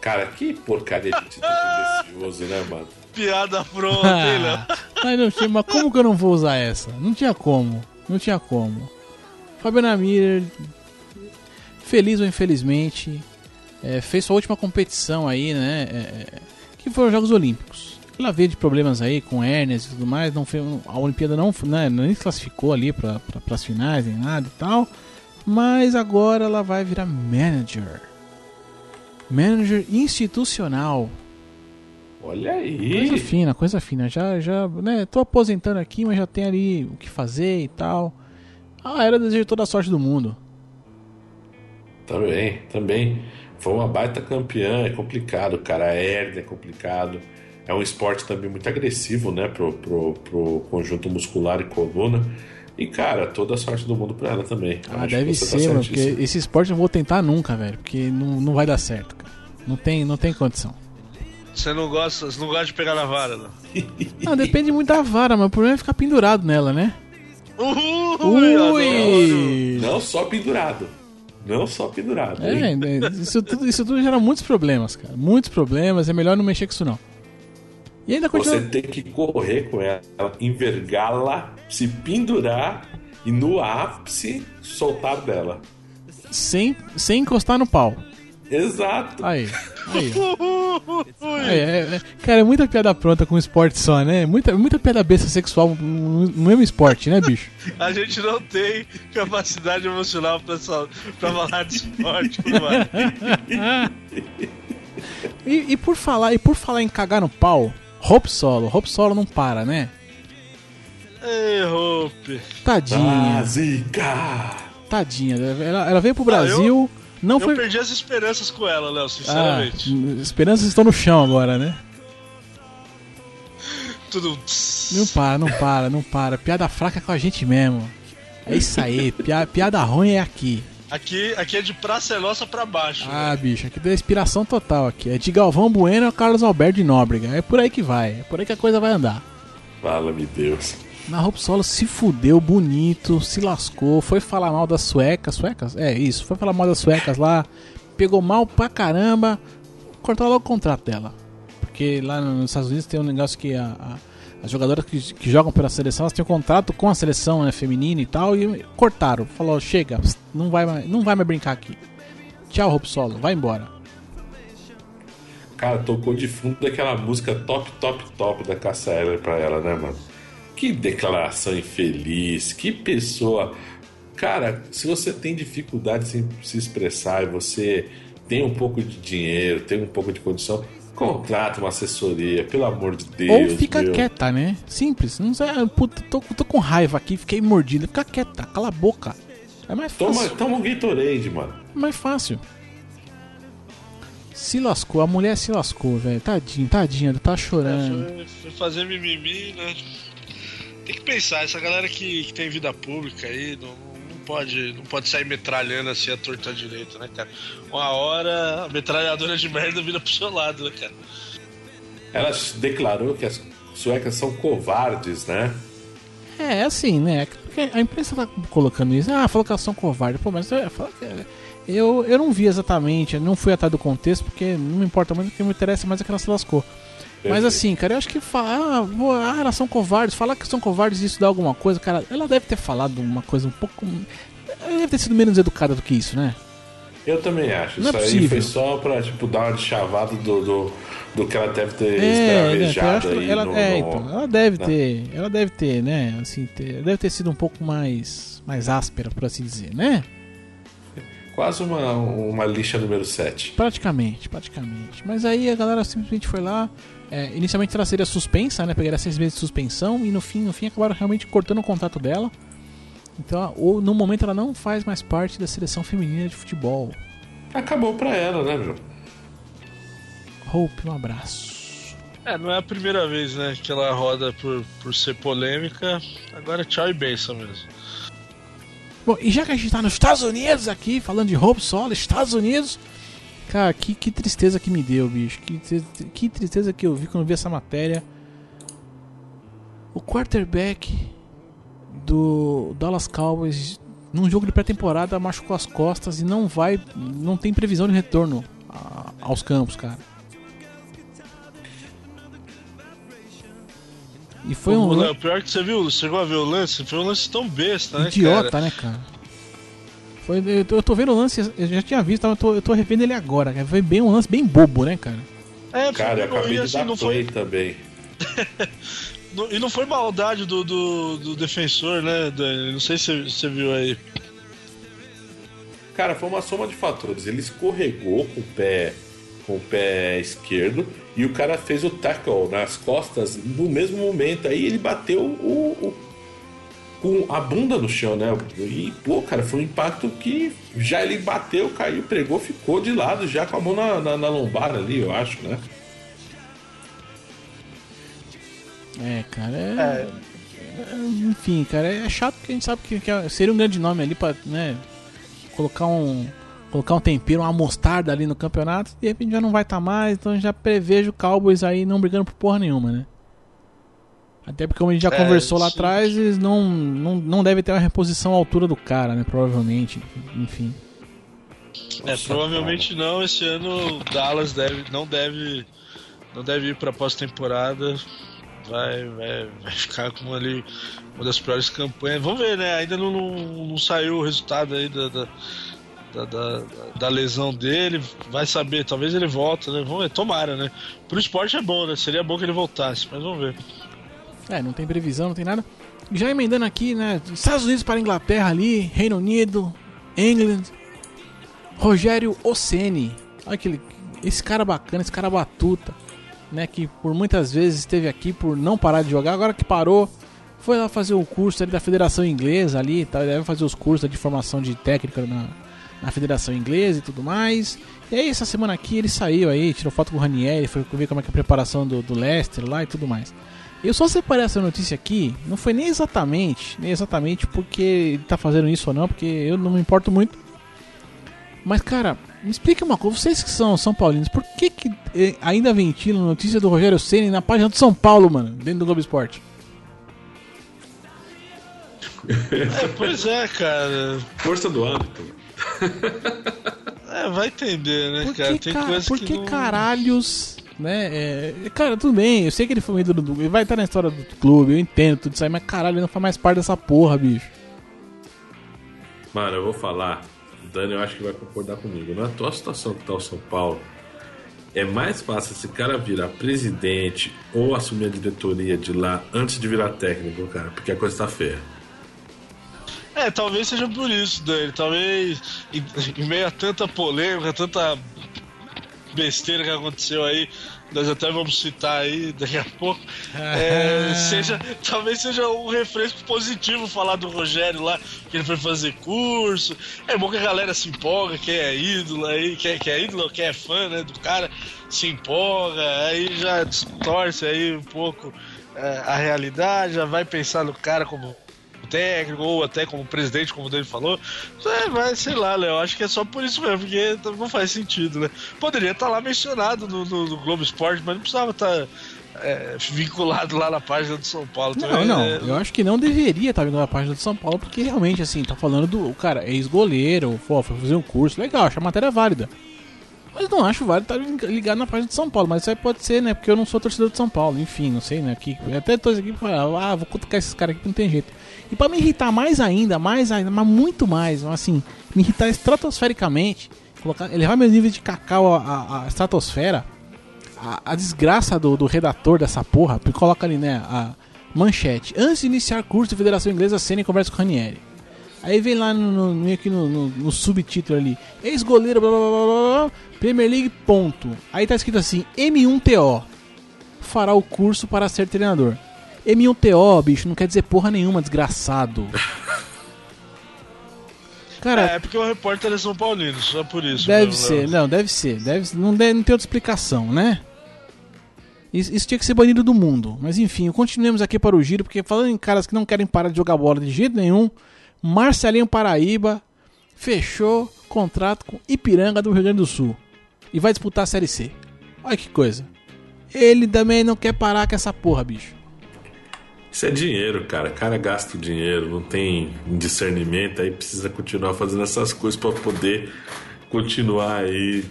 Cara, que porcaria de título né, mano? Piada pronta, hein, Léo? mas, não tinha, mas como que eu não vou usar essa? Não tinha como. Não tinha como. Fabiana Miller, feliz ou infelizmente, é, fez sua última competição aí, né? é, que foram os Jogos Olímpicos. Ela veio de problemas aí com hérnias e tudo mais, não fez, a Olimpíada não, né, nem se classificou ali para as finais nem nada e tal. Mas agora ela vai virar manager. Manager institucional. Olha Coisa aí. fina, coisa fina. Já, já, né? Tô aposentando aqui, mas já tem ali o que fazer e tal. Ah, era desejo toda a sorte do mundo. Também, também. Foi uma baita campeã, é complicado, cara. A hérnia é complicado. É um esporte também muito agressivo, né? Pro, pro, pro conjunto muscular e coluna. E, cara, toda a sorte do mundo pra ela também. Ah, Acho deve tá ser, mano, porque esse esporte eu não vou tentar nunca, velho. Porque não, não vai dar certo, cara. Não tem, não tem condição. Você não gosta, você não gosta de pegar na vara, não. Não, depende muito da vara, mas o problema é ficar pendurado nela, né? Adoro. Ui! Não só pendurado. Não só pendurado. É, né, isso tudo, isso tudo gera muitos problemas, cara. Muitos problemas, é melhor não mexer com isso não. E ainda continua. Você tem que correr com ela, envergá-la, se pendurar e no ápice soltar dela. Sem, sem encostar no pau. Exato. Aí, aí. ó. É, é, cara, é muita piada pronta com um esporte só, né? Muita, muita piada besta sexual no, no mesmo esporte, né, bicho? A gente não tem capacidade emocional pra, só, pra falar de esporte, mano. E, e por falar, e por falar em cagar no pau, Hope Solo, Hope Solo não para, né? Ei, Hope. Tadinha, Ah, zica! tadinha. Ela, ela veio pro Brasil, não Eu foi. perdi as esperanças com ela, Léo, Ah, sinceramente. esperanças estão no chão agora, né? Tudo. Não para, não para, não para. Piada fraca é com a gente mesmo. É isso aí, pia- piada ruim é aqui. Aqui, aqui é de Praça é Nossa pra baixo. Ah, bicho, aqui deu inspiração total aqui. É de Galvão Bueno ao Carlos Alberto de Nóbrega. É por aí que vai, é por aí que a coisa vai andar. Fala-me Deus. Na Hope Solo se fudeu bonito, se lascou, foi falar mal das suecas. Suecas? É, isso, foi falar mal das suecas lá. Pegou mal pra caramba. Cortou logo o contrato dela. Porque lá nos Estados Unidos tem um negócio que a- a- as jogadoras que, que jogam pela seleção elas têm um contrato com a seleção né, feminina e tal. E cortaram. Falou: chega, não vai, não vai mais brincar aqui. Tchau, Hope Solo, vai embora. Cara, tocou de fundo aquela música top, top, top da Cassia Eller pra ela, né, mano? Que declaração infeliz, que pessoa. Cara, se você tem dificuldade em se expressar e você tem um pouco de dinheiro, tem um pouco de condição, contrata uma assessoria, pelo amor de Deus. Ou fica meu. quieta, né? Simples. Não sei, ah, puta, tô, tô com raiva aqui, fiquei mordida. Fica quieta, cala a boca. É mais fácil. Toma, toma um Gatorade, mano. mais fácil. Se lascou, a mulher se lascou, velho. Tadinha, tadinha, tá chorando. Foi, foi fazer mimimi, né? Tem que pensar, essa galera que, que tem vida pública aí não, não, pode, não pode sair metralhando assim a torta direita, né, cara? Uma hora a metralhadora de merda vira pro seu lado, né, cara? Ela declarou que as suecas são covardes, né? É, assim, né? Porque a imprensa tá colocando isso. Ah, falou que elas são covardes. Pô, mas eu, falo que- eu, eu não vi exatamente, eu não fui atrás do contexto, porque não me importa muito, o que me interessa mais é que ela se lascou. Mas assim, cara, eu acho que falar, ah, ah, elas são covardes, falar que são covardes e isso dá alguma coisa, cara, ela deve ter falado uma coisa um pouco. Ela deve ter sido menos educada do que isso, né? Eu também acho. Não é Isso aí possível. foi só pra, tipo, dar uma chavada do, do, do que ela deve ter É, né, esbravejado aí ela, no, é, no- então, ela deve né? ter, ela deve ter, né, assim, ter- deve ter sido um pouco mais, mais áspera, por assim dizer, né? Quase uma, uma lixa número 7. Praticamente, praticamente. Mas aí a galera simplesmente foi lá. É, inicialmente ela seria suspensa, né? Pegaria seis meses de suspensão e no fim, no fim acabaram realmente cortando o contrato dela. Então, ou, no momento ela não faz mais parte da seleção feminina de futebol. Acabou pra ela, né, meu? Hope, um abraço. É, não é a primeira vez, né, que ela roda por, por ser polêmica. Agora tchau e benção mesmo. Bom, e já que a gente tá nos Estados Unidos aqui, falando de roubo solo, Estados Unidos. Cara, que, que tristeza que me deu, bicho. Que, que tristeza que eu vi quando vi essa matéria. O quarterback do Dallas Cowboys, num jogo de pré-temporada, machucou as costas e não vai. Não tem previsão de retorno a- aos campos, cara. E foi um o, pior que você viu, você chegou a ver o lance, foi um lance tão besta, né, idiota, cara? né, cara? Foi, eu, tô, eu tô vendo o lance, eu já tinha visto, eu tô, eu tô revendo ele agora, cara. Foi bem um lance bem bobo, né, cara? É, Cara, eu acabei de assim, dar não foi, também. não- e não foi maldade do, do, do defensor, né, Dani? Não sei se você viu aí. Cara, foi uma soma de fatores. Ele escorregou com o pé, com o pé esquerdo e o cara fez o tackle nas costas no mesmo momento. Aí ele bateu o, o- com a bunda no chão, né? E, pô, cara, foi um impacto que já ele bateu, caiu, pregou, ficou de lado já com a mão na, na, na lombar ali, eu acho, né? É, cara, é... é, Enfim, cara, é chato porque a gente sabe que, que é- seria um grande nome ali pra, né, colocar um... Colocar um tempero, uma mostarda ali no campeonato, de repente já não vai estar mais, então já prevejo o Cowboys aí não brigando por porra nenhuma, né? Até porque, como a gente já É, conversou lá atrás, eles não, não, não devem ter uma reposição à altura do cara, né? Provavelmente, enfim. É, provavelmente não. Esse ano o Dallas deve, não deve não deve ir para pós-temporada. Vai, vai, vai ficar com ali uma das piores campanhas. Vamos ver, né? Ainda não, não, não saiu o resultado aí da, da, da, da- da lesão dele. Vai saber, talvez ele volta, né? Vamos ver, tomara, né? Pro esporte é bom, né? Seria bom que ele voltasse, mas vamos ver. É, não tem previsão, não tem nada. Já emendando aqui, né? Estados Unidos para Inglaterra ali, Reino Unido, England, Rogério Oceni. Olha aquele, esse cara bacana, esse cara batuta, né? Que por muitas vezes esteve aqui por não parar de jogar, agora que parou, foi lá fazer o curso ali da Federação Inglesa ali, tá? deve fazer os cursos de formação de técnica na, na Federação Inglesa e tudo mais. E aí, essa semana aqui ele saiu aí, tirou foto com o Ranieri, foi ver como é que é a preparação do, do Leicester lá e tudo mais. Eu só separei essa notícia aqui, não foi nem exatamente, nem exatamente porque ele tá fazendo isso ou não, porque eu não me importo muito. Mas, cara, me explica uma coisa, vocês que são São Paulinos, por que, que eh, ainda ventilam notícia do Rogério Ceni na página do São Paulo, mano, dentro do Globo Esporte? É, pois é, cara. Força do hábito. É, vai entender, né, Por cara? que, Tem ca- coisas por que que não... caralhos, né? é, cara, tudo bem, eu sei que ele foi um ídolo do. Ele vai estar na história do clube, eu entendo tudo isso aí, mas caralho, ele não faz mais parte dessa porra, bicho. Mano, eu vou falar. O Dani, eu acho que vai concordar comigo. Na atual situação que tá o São Paulo, é mais fácil esse cara virar presidente ou assumir a diretoria de lá antes de virar técnico, cara, porque a coisa tá feia. É, talvez seja por isso, Dani. Talvez em, em meio a tanta polêmica, tanta besteira que aconteceu aí, nós até vamos citar aí daqui a pouco. é, seja, talvez seja um refresco positivo falar do Rogério lá, que ele foi fazer curso. É bom que a galera se empolga, quem é ídolo aí, quem, quem é ídolo, quem é fã né, do cara, se empolga, aí já distorce aí um pouco é, a realidade, já vai pensar no cara como técnico ou até como presidente, como o dele falou. É, mas sei lá, Léo, acho que é só por isso mesmo, porque não faz sentido, né? Poderia estar lá mencionado no, no- no Globo Esporte, mas não precisava estar é, vinculado lá na página do São Paulo. Não, também, não, né? eu acho que não deveria estar vindo na página do São Paulo, porque realmente, assim, tá falando do. O cara, é ex-goleiro, foi fazer um curso, legal, acho a matéria válida. Mas não acho válido estar ligado na página de São Paulo. Mas isso aí pode ser, né? Porque eu não sou torcedor de São Paulo. Enfim, não sei, né? Aqui, até tô aqui pra falar, ah, vou cutucar esses caras aqui que não tem jeito. E pra me irritar mais ainda, mais ainda, mas muito mais, assim, me irritar estratosfericamente, colocar, elevar meu nível de cacau à, à- estratosfera, a, a desgraça do, do redator dessa porra, porque coloca ali, né, a manchete. Antes de iniciar curso de Federação Inglesa, Senna conversa com Ranieri. Aí vem lá no, no, no, no, no subtítulo ali, ex-goleiro, blá, blá, blá, blá, Premier League, ponto. Aí tá escrito assim, M1TO, fará o curso para ser treinador. M1TO, bicho, não quer dizer porra nenhuma, desgraçado. Cara, É, porque o repórter é São Paulino, só por isso. Deve mesmo, ser, não, deve ser. Deve, não, deve, não tem outra explicação, né? Isso, isso tinha que ser banido do mundo. Mas enfim, continuemos aqui para o giro, porque falando em caras que não querem parar de jogar bola de jeito nenhum, Marcelinho Paraíba fechou contrato com Ipiranga do Rio Grande do Sul e vai disputar a Série C. Olha que coisa. Ele também não quer parar com essa porra, bicho. Isso é dinheiro, cara. O cara gasta o dinheiro, não tem discernimento, aí precisa continuar fazendo essas coisas para poder continuar aí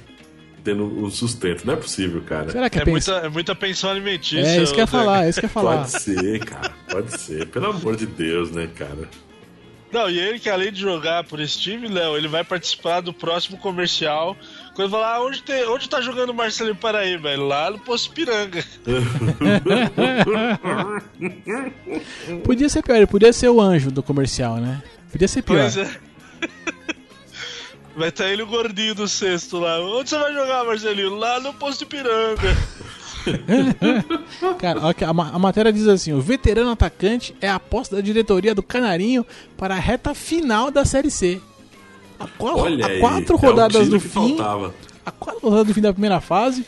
tendo um sustento. Não é possível, cara. Será que é, É pensa- muita, é muita pensão alimentícia. É isso que eu ia falar, é isso que eu ia falar. Pode ser, cara. Pode ser. Pelo amor de Deus, né, cara? Não, e ele que além de jogar por esse time, Léo, ele vai participar do próximo comercial. Quando falar, ah, onde, tem, onde tá jogando o Marcelinho Paraíba? Lá no Poço Piranga. Podia ser pior, ele podia ser o anjo do comercial, né? Podia ser pior. Pois é. Vai estar ele o gordinho do sexto lá. Onde você vai jogar, Marcelinho? Lá no Poço Piranga. Cara, a, a matéria diz assim: o veterano atacante é a aposta da diretoria do Canarinho para a reta final da Série C. A, Olha a aí. quatro é o rodadas time do fim, Faltava. a quatro rodadas do fim da primeira fase,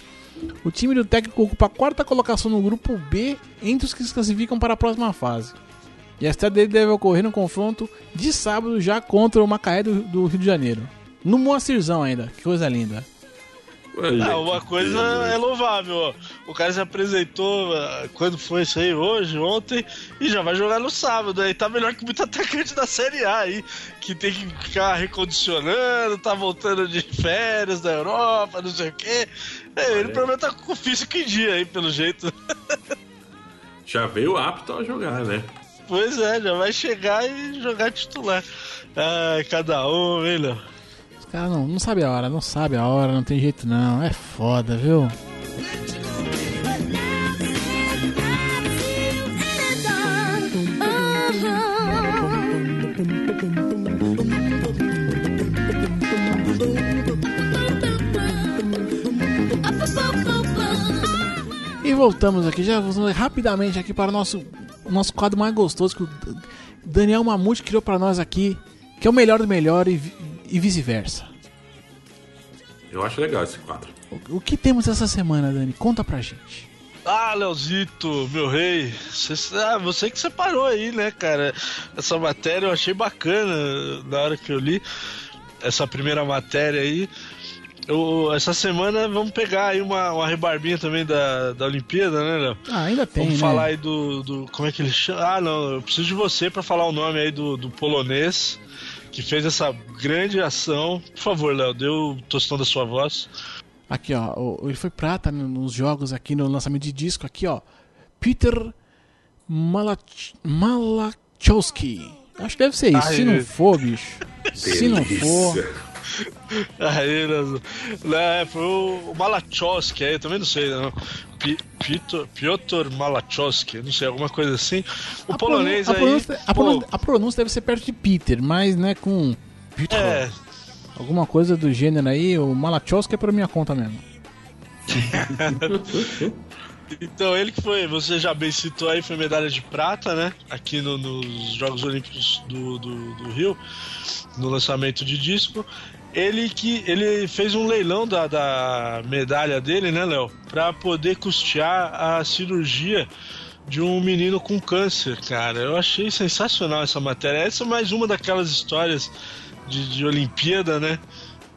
o time do técnico ocupa a quarta colocação no grupo B entre os que se classificam para a próxima fase. E a estreia dele deve ocorrer no confronto de sábado já contra o Macaé do, do Rio de Janeiro. No Moacirzão ainda, que coisa linda. Ah, uma coisa beleza. é louvável, ó. O cara se apresentou ah, quando foi isso aí, hoje, ontem, e já vai jogar no sábado. Aí tá melhor que muito atacante da Série A aí, que tem que ficar recondicionando, tá voltando de férias da Europa, não sei o quê. É, ele provavelmente tá com o físico em dia aí, pelo jeito. Já veio apto a jogar, né? Pois é, já vai chegar e jogar titular. Ai, cada um, hein, Léo? Os caras não, não sabem a hora, não sabem a hora, não tem jeito não. É foda, viu? E voltamos aqui, já voltamos rapidamente aqui para o nosso, nosso quadro mais gostoso que o Daniel Mamute criou para nós aqui, que é o melhor do melhor e, e vice-versa. Eu acho legal esse quadro. O, o que temos essa semana, Dani? Conta pra gente. Ah, Leozito, meu rei, você, ah, você que separou aí, né, cara? Essa matéria eu achei bacana na hora que eu li essa primeira matéria aí. Eu, essa semana vamos pegar aí uma, uma rebarbinha também da, da Olimpíada, né, Léo? Ah, ainda tem, Vamos né? falar aí do, do. Como é que ele chama? Ah, não, eu preciso de você pra falar o nome aí do, do polonês que fez essa grande ação. Por favor, Léo, dê o tostão da sua voz. Aqui, ó. Ele foi prata no- nos jogos aqui no lançamento de disco. Aqui, ó. Peter Malach... Malachowski. Acho que deve ser isso. Ai, Se não for, bicho. Se não for. Aí, né, né, foi o Malachowski, aí eu também não sei, não. Pi- Piotr, Piotr Malachowski, não sei, alguma coisa assim. O a polonês a aí. pronúncia, a, pronúncia, a pronúncia deve ser perto de Peter, mas né, com. Peter, é, Alguma coisa do gênero aí. O Malachowski é por minha conta mesmo. então ele que foi, você já bem citou aí, foi medalha de prata, né? Aqui no- nos Jogos Olímpicos do, do, do Rio, no lançamento de disco. Ele que ele fez um leilão da, da medalha dele, né, Léo? Pra poder custear a cirurgia de um menino com câncer, cara. Eu achei sensacional essa matéria. Essa é mais uma daquelas histórias de, de Olimpíada, né?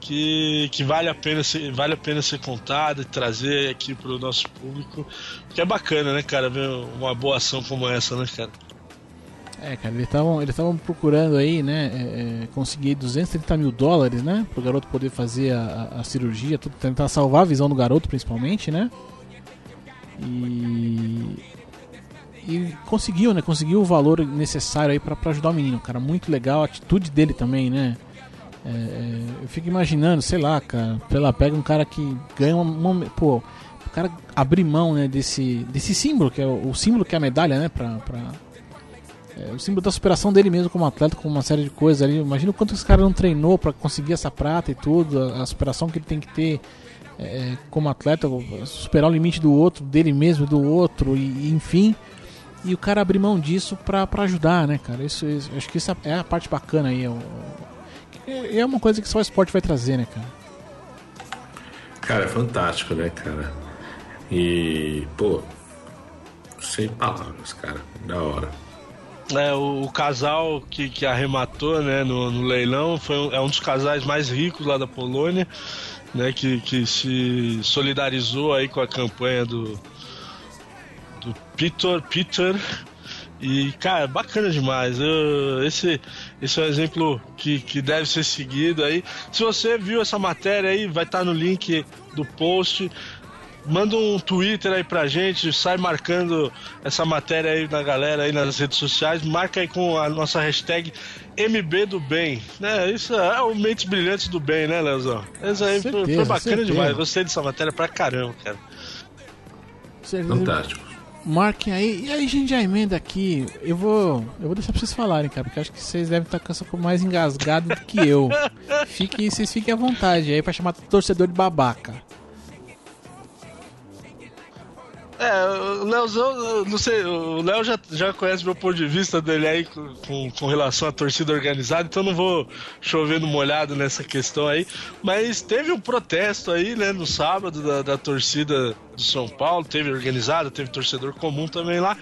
Que, que vale, a pena ser, vale a pena ser contada e trazer aqui pro nosso público. Que é bacana, né, cara? Ver uma boa ação como essa, né, cara? É, cara, eles estavam eles estavam procurando aí, né, é, é, conseguir 230 mil dólares, né, pro garoto poder fazer a, a- cirurgia, tudo, tentar salvar a visão do garoto, principalmente, né. E e conseguiu, né, conseguiu o valor necessário aí pra ajudar o menino, cara, muito legal, a atitude dele também, né. É, é, eu fico imaginando, sei lá, cara, lá, pega um cara que ganha uma, uma- pô, o cara abrir mão, né, desse desse símbolo que é o, o símbolo que é a medalha, né, pra é, o símbolo da superação dele mesmo como atleta, com uma série de coisas ali. Imagina o quanto esse cara não treinou pra conseguir essa prata e tudo, a, a superação que ele tem que ter é, como atleta, superar o limite do outro, dele mesmo, do outro, e, e enfim. E o cara abrir mão disso pra ajudar, né, cara? Isso, isso- acho que isso é a parte bacana aí. É, é é uma coisa que só o esporte vai trazer, né, cara? Cara, é fantástico, né, cara? E, pô, sem palavras, cara. Da hora. É, o, o casal que, que arrematou né, no, no leilão foi um, é um dos casais mais ricos lá da Polônia, né, que, que se solidarizou aí com a campanha do, do Peter, Peter e, cara, bacana demais. Eu, esse, esse é um exemplo que, que deve ser seguido aí. Se você viu essa matéria aí, vai estar no link do post. Manda um Twitter aí pra gente, sai marcando essa matéria aí na galera aí nas redes sociais, marca aí com a nossa hashtag MB do Bem, né? Isso é o Mentes Brilhantes do Bem, né, Leozão? Isso aí certeza, foi, foi, bacana certeza. demais, gostei dessa matéria pra caramba, cara. Fantástico. Marquem aí. E aí a gente já emenda aqui. Eu vou. Eu vou deixar pra vocês falarem, cara, porque acho que vocês devem estar com essa mais engasgado do que eu. Fiquem, vocês fiquem à vontade aí pra chamar torcedor de babaca. É, o Leozão, não sei, o Léo já, já conhece meu ponto de vista dele aí com, com relação à torcida organizada, então não vou chover no molhado nessa questão aí. Mas teve um protesto aí, né, no sábado da, da torcida do São Paulo, teve organizado, teve torcedor comum também lá,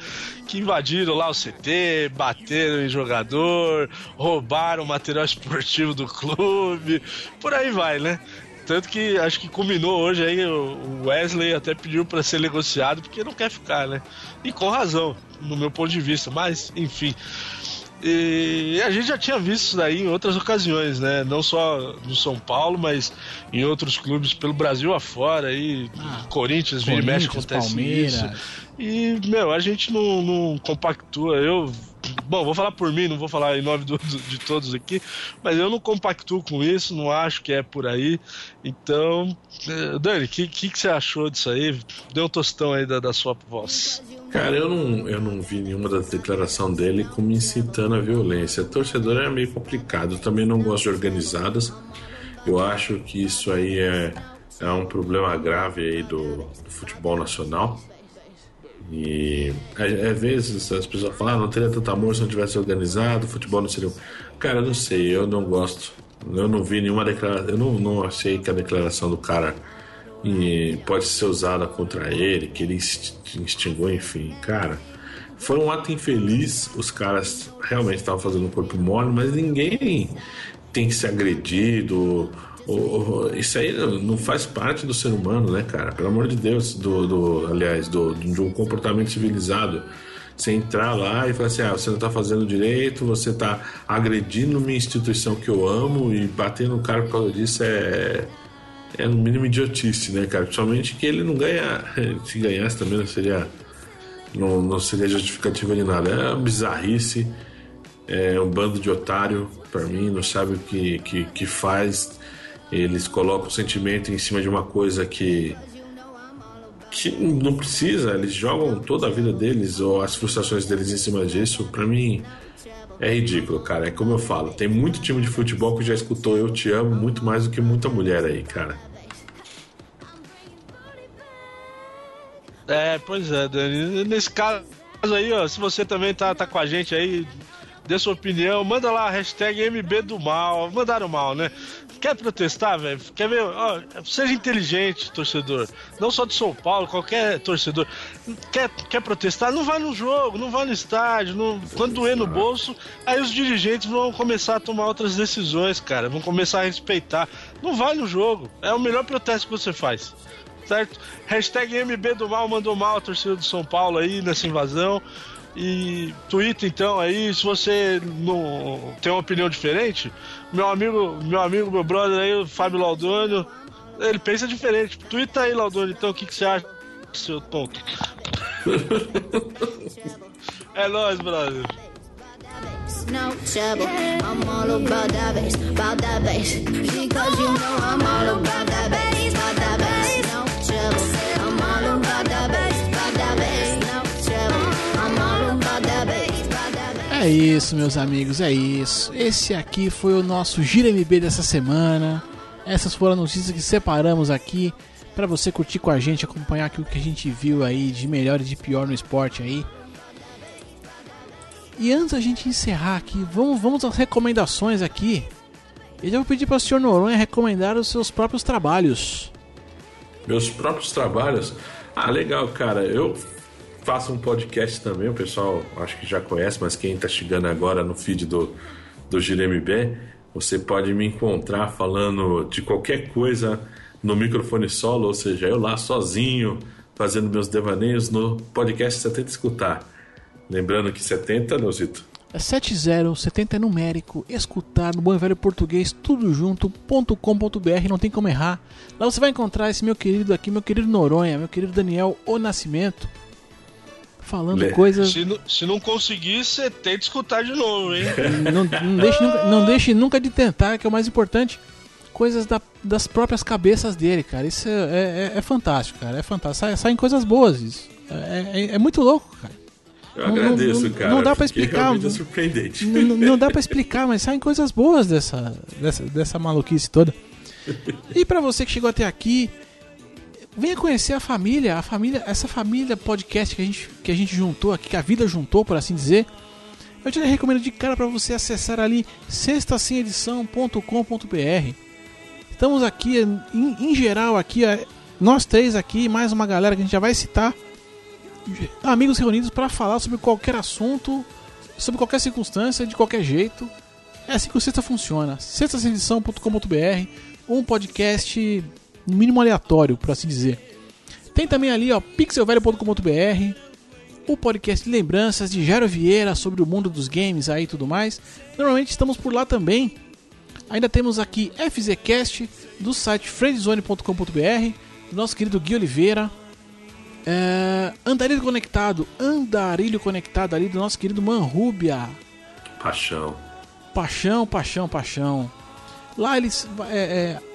que invadiram lá o CT, bateram em jogador, roubaram o material esportivo do clube, por aí vai, né? Tanto que acho que combinou hoje aí, o Wesley até pediu para ser negociado porque não quer ficar, né? E com razão, no meu ponto de vista, mas enfim. E a gente já tinha visto isso daí em outras ocasiões, né? Não só no São Paulo, mas em outros clubes pelo Brasil afora. Aí, ah, Corinthians, e mexe acontece Palmeiras. isso. E, meu, a gente não, não compactua. Eu Bom, vou falar por mim, não vou falar em nome do, do, de todos aqui, mas eu não compactuo com isso, não acho que é por aí. Então, eh, Dani, o que, que, que, você achou disso aí? Dê um tostão aí da, da sua voz. Cara, eu não, eu não vi nenhuma das declarações dele como incitando a violência. Torcedor é meio complicado, eu também não gosto de organizadas. Eu acho que isso aí é, é um problema grave aí do, do futebol nacional. E às vezes as pessoas falam, ah, não teria tanto amor se não tivesse organizado, futebol não seria. Cara, eu não sei, eu não gosto. Eu não vi nenhuma declaração, eu não, não achei que a declaração do cara pode ser usada contra ele, que ele instigou, enfim, cara. Foi um ato infeliz, os caras realmente estavam fazendo um corpo mole, mas ninguém tem que ser agredido isso aí não faz parte do ser humano, né, cara? Pelo amor de Deus, do, do aliás, do, de um comportamento civilizado. Você entrar lá e falar assim: ah, você não tá fazendo direito, você tá agredindo minha instituição que eu amo e batendo no cara por causa disso é, é no mínimo idiotice, né, cara? Principalmente que ele não ganha. Se ganhasse também não seria. Não, não seria justificativa de nada. É uma bizarrice. É um bando de otário, para mim, não sabe o que, que, que faz eles colocam o sentimento em cima de uma coisa que que não precisa, eles jogam toda a vida deles ou as frustrações deles em cima disso. Para mim é ridículo, cara. É como eu falo, tem muito time de futebol que já escutou eu te amo muito mais do que muita mulher aí, cara. É, pois é, Dani. Nesse caso aí, ó, se você também tá, tá com a gente aí, dê sua opinião, manda lá a hashtag MB do mal. Mandaram mal, né? Quer protestar, velho? Quer ver? Ó, seja inteligente, torcedor. Não só de São Paulo, qualquer torcedor. Quer, quer protestar? Não vai no jogo, não vai no estádio. Não... Quando doer no bolso, aí os dirigentes vão começar a tomar outras decisões, cara. Vão começar a respeitar. Não vai no jogo. É o melhor protesto que você faz. Certo? Hashtag MB do mal mandou mal a torcida do São Paulo aí nessa invasão. E Twitter, então, aí, se você não tem uma opinião diferente, meu amigo, meu amigo, meu brother aí, o Fábio Laudônio, ele pensa diferente. Twitter aí, Laudônio, então, o que, que você acha, seu tonto? é nóis, brother. No trouble, I'm all about that bass, about that bass. Because you know I'm all about that bass, about that bass. No trouble, I'm all about that bass, É isso, meus amigos, é isso. Esse aqui foi o nosso Gira MB dessa semana. Essas foram as notícias que separamos aqui para você curtir com a gente, acompanhar aquilo que a gente viu aí de melhor e de pior no esporte aí. E antes da gente encerrar aqui, vamos, vamos às recomendações aqui. Eu já vou pedir para o senhor Noronha recomendar os seus próprios trabalhos. Meus próprios trabalhos? Ah, legal, cara. Eu faço um podcast também, o pessoal acho que já conhece, mas quem está chegando agora no feed do, do GireMB, você pode me encontrar falando de qualquer coisa no microfone solo, ou seja, eu lá sozinho, fazendo meus devaneios no podcast 70 Escutar. Lembrando que 70, Neuzito? É 70, 70 é numérico, escutar no bom velho português, tudo junto.com.br, não tem como errar. Lá você vai encontrar esse meu querido aqui, meu querido Noronha, meu querido Daniel O Nascimento, falando Lê. coisas. Se, não- se não conseguir, você tem de escutar de novo, hein? Não, não deixe, nunca, não deixe nunca de tentar, que é o mais importante. Coisas da- das próprias cabeças dele, cara. Isso é, é- é fantástico, cara. É fantástico. Sai- saem coisas boas isso. É, é- é muito louco, cara. Eu Não- agradeço, não- cara. não dá pra explicar. é surpreendente. Não dá pra explicar, mas saem coisas boas dessa, dessa, dessa maluquice toda. E pra você que chegou até aqui, venha conhecer a família, a família, essa família podcast que a gente, que a gente juntou aqui, que a vida juntou, por assim dizer. Eu te recomendo de cara pra você acessar ali sextasemedição.com.br. Estamos aqui em, em geral aqui, é, nós três aqui, mais uma galera que a gente já vai citar, amigos reunidos para falar sobre qualquer assunto, sobre qualquer circunstância, de qualquer jeito. É assim que o Sexta funciona. sextasedição.com.br, um podcast no mínimo aleatório, por assim dizer. Tem também ali, ó, pixelvelho.com.br, o podcast de lembranças de Jairo Vieira sobre o mundo dos games aí e tudo mais. Normalmente estamos por lá também. Ainda temos aqui FZCast do site friendzone.com.br, do nosso querido Gui Oliveira. É, Andarilho Conectado, Andarilho Conectado ali do nosso querido Manrubia. Paixão. Paixão, paixão, paixão. Lá eles. É, é,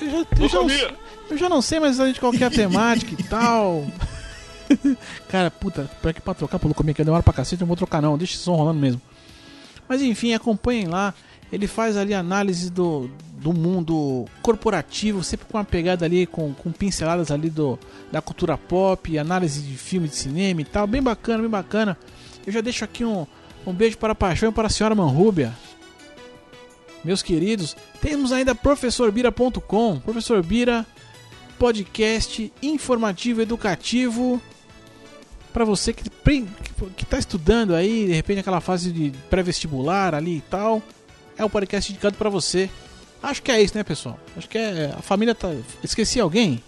eu, já, eu, já não, eu já não sei mais exatamente qual que é temática e tal. Cara, puta, pra que pra trocar pro Locomia que demora pra cacete, eu não vou trocar não, deixa esse som rolando mesmo. Mas enfim, acompanhem lá. Ele faz ali análise do, do mundo corporativo, sempre com uma pegada ali, com, com pinceladas ali do, da cultura pop, análise de filme de cinema e tal. Bem bacana, bem bacana. Eu já deixo aqui um, um beijo para a Paixão e para a senhora Manrúbia. Meus queridos, temos ainda professorbira.com. Professor Bira, podcast informativo educativo para você que está estudando aí, de repente aquela fase de pré-vestibular ali e tal. É um podcast indicado para você. Acho que é isso, né, pessoal? Acho que é a família tá esqueci alguém?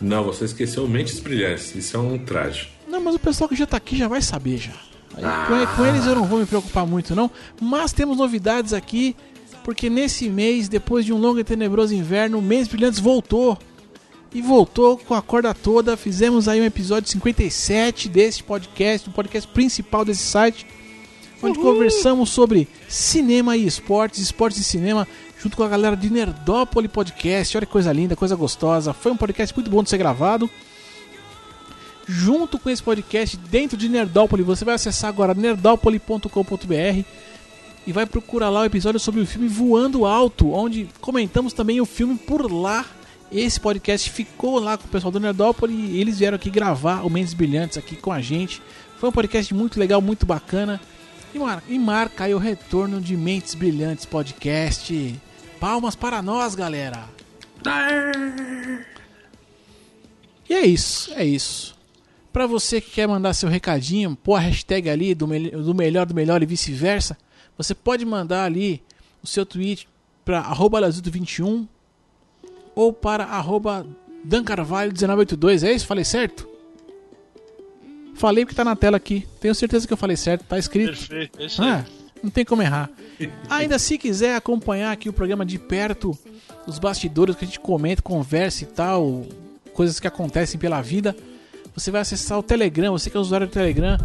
Não, você esqueceu Mentes Brilhantes. Isso é um traje. Não, mas o pessoal que já tá aqui já vai saber já. Aí, com, com eles eu não vou me preocupar muito não, mas temos novidades aqui, porque nesse mês, depois de um longo e tenebroso inverno, o Mês Brilhantes voltou. E voltou com a corda toda, fizemos aí um episódio 57 desse podcast, o podcast principal desse site, onde conversamos sobre cinema e esportes, esportes e cinema, junto com a galera de Nerdópolis Podcast. Olha que coisa linda, coisa gostosa. Foi um podcast muito bom de ser gravado junto com esse podcast dentro de Nerdópolis. Você vai acessar agora nerdópolis.com.br e vai procurar lá o episódio sobre o filme Voando Alto, onde comentamos também o filme por lá. Esse podcast ficou lá com o pessoal do Nerdópolis e eles vieram aqui gravar o Mentes Brilhantes aqui com a gente. Foi um podcast muito legal, muito bacana. E, mar- e marca aí o retorno de Mentes Brilhantes Podcast. Palmas para nós, galera! E é isso, é isso. Pra você que quer mandar seu recadinho, pôr a hashtag ali do, mel- do melhor do melhor e vice-versa, você pode mandar ali o seu tweet para arroba Lazuto21 ou para arroba dancarvalho1982. É isso? Falei certo? Falei porque tá na tela aqui. Tenho certeza que eu falei certo, tá escrito. Perfeito, é isso aí. Ah, não tem como errar. Ainda se quiser acompanhar aqui o programa de perto, os bastidores que a gente comenta, conversa e tal, coisas que acontecem pela vida, você vai acessar o Telegram, você que é usuário do Telegram,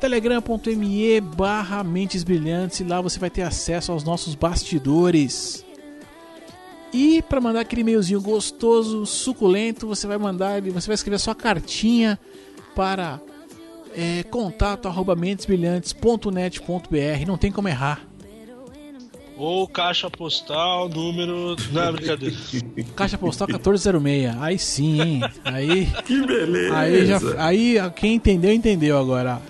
telegram.me barra mentes brilhantes e lá você vai ter acesso aos nossos bastidores. E para mandar aquele e-mailzinho gostoso, suculento, você vai mandar, você vai escrever a sua cartinha para é, contato arroba mentesbrilhantes.net.br. Não tem como errar ou caixa postal número. Não, é brincadeira. Caixa postal 1406. Aí sim, hein? Aí. Que beleza! Aí, já, aí quem entendeu, entendeu agora.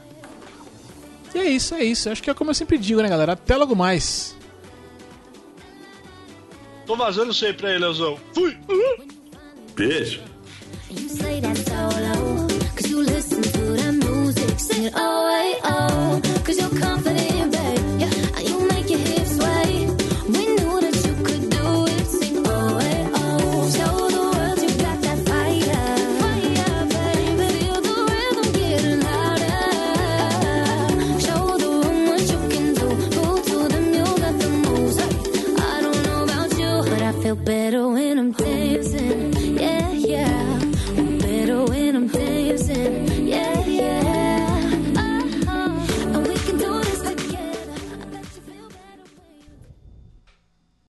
E é isso, é isso. Acho que é como eu sempre digo, né, galera? Até logo mais. Tô vazando sempre aí, Leozão. Fui! Uhum. Beijo. You say that cause you listen to the music, sing it oh, oh, oh. cause you're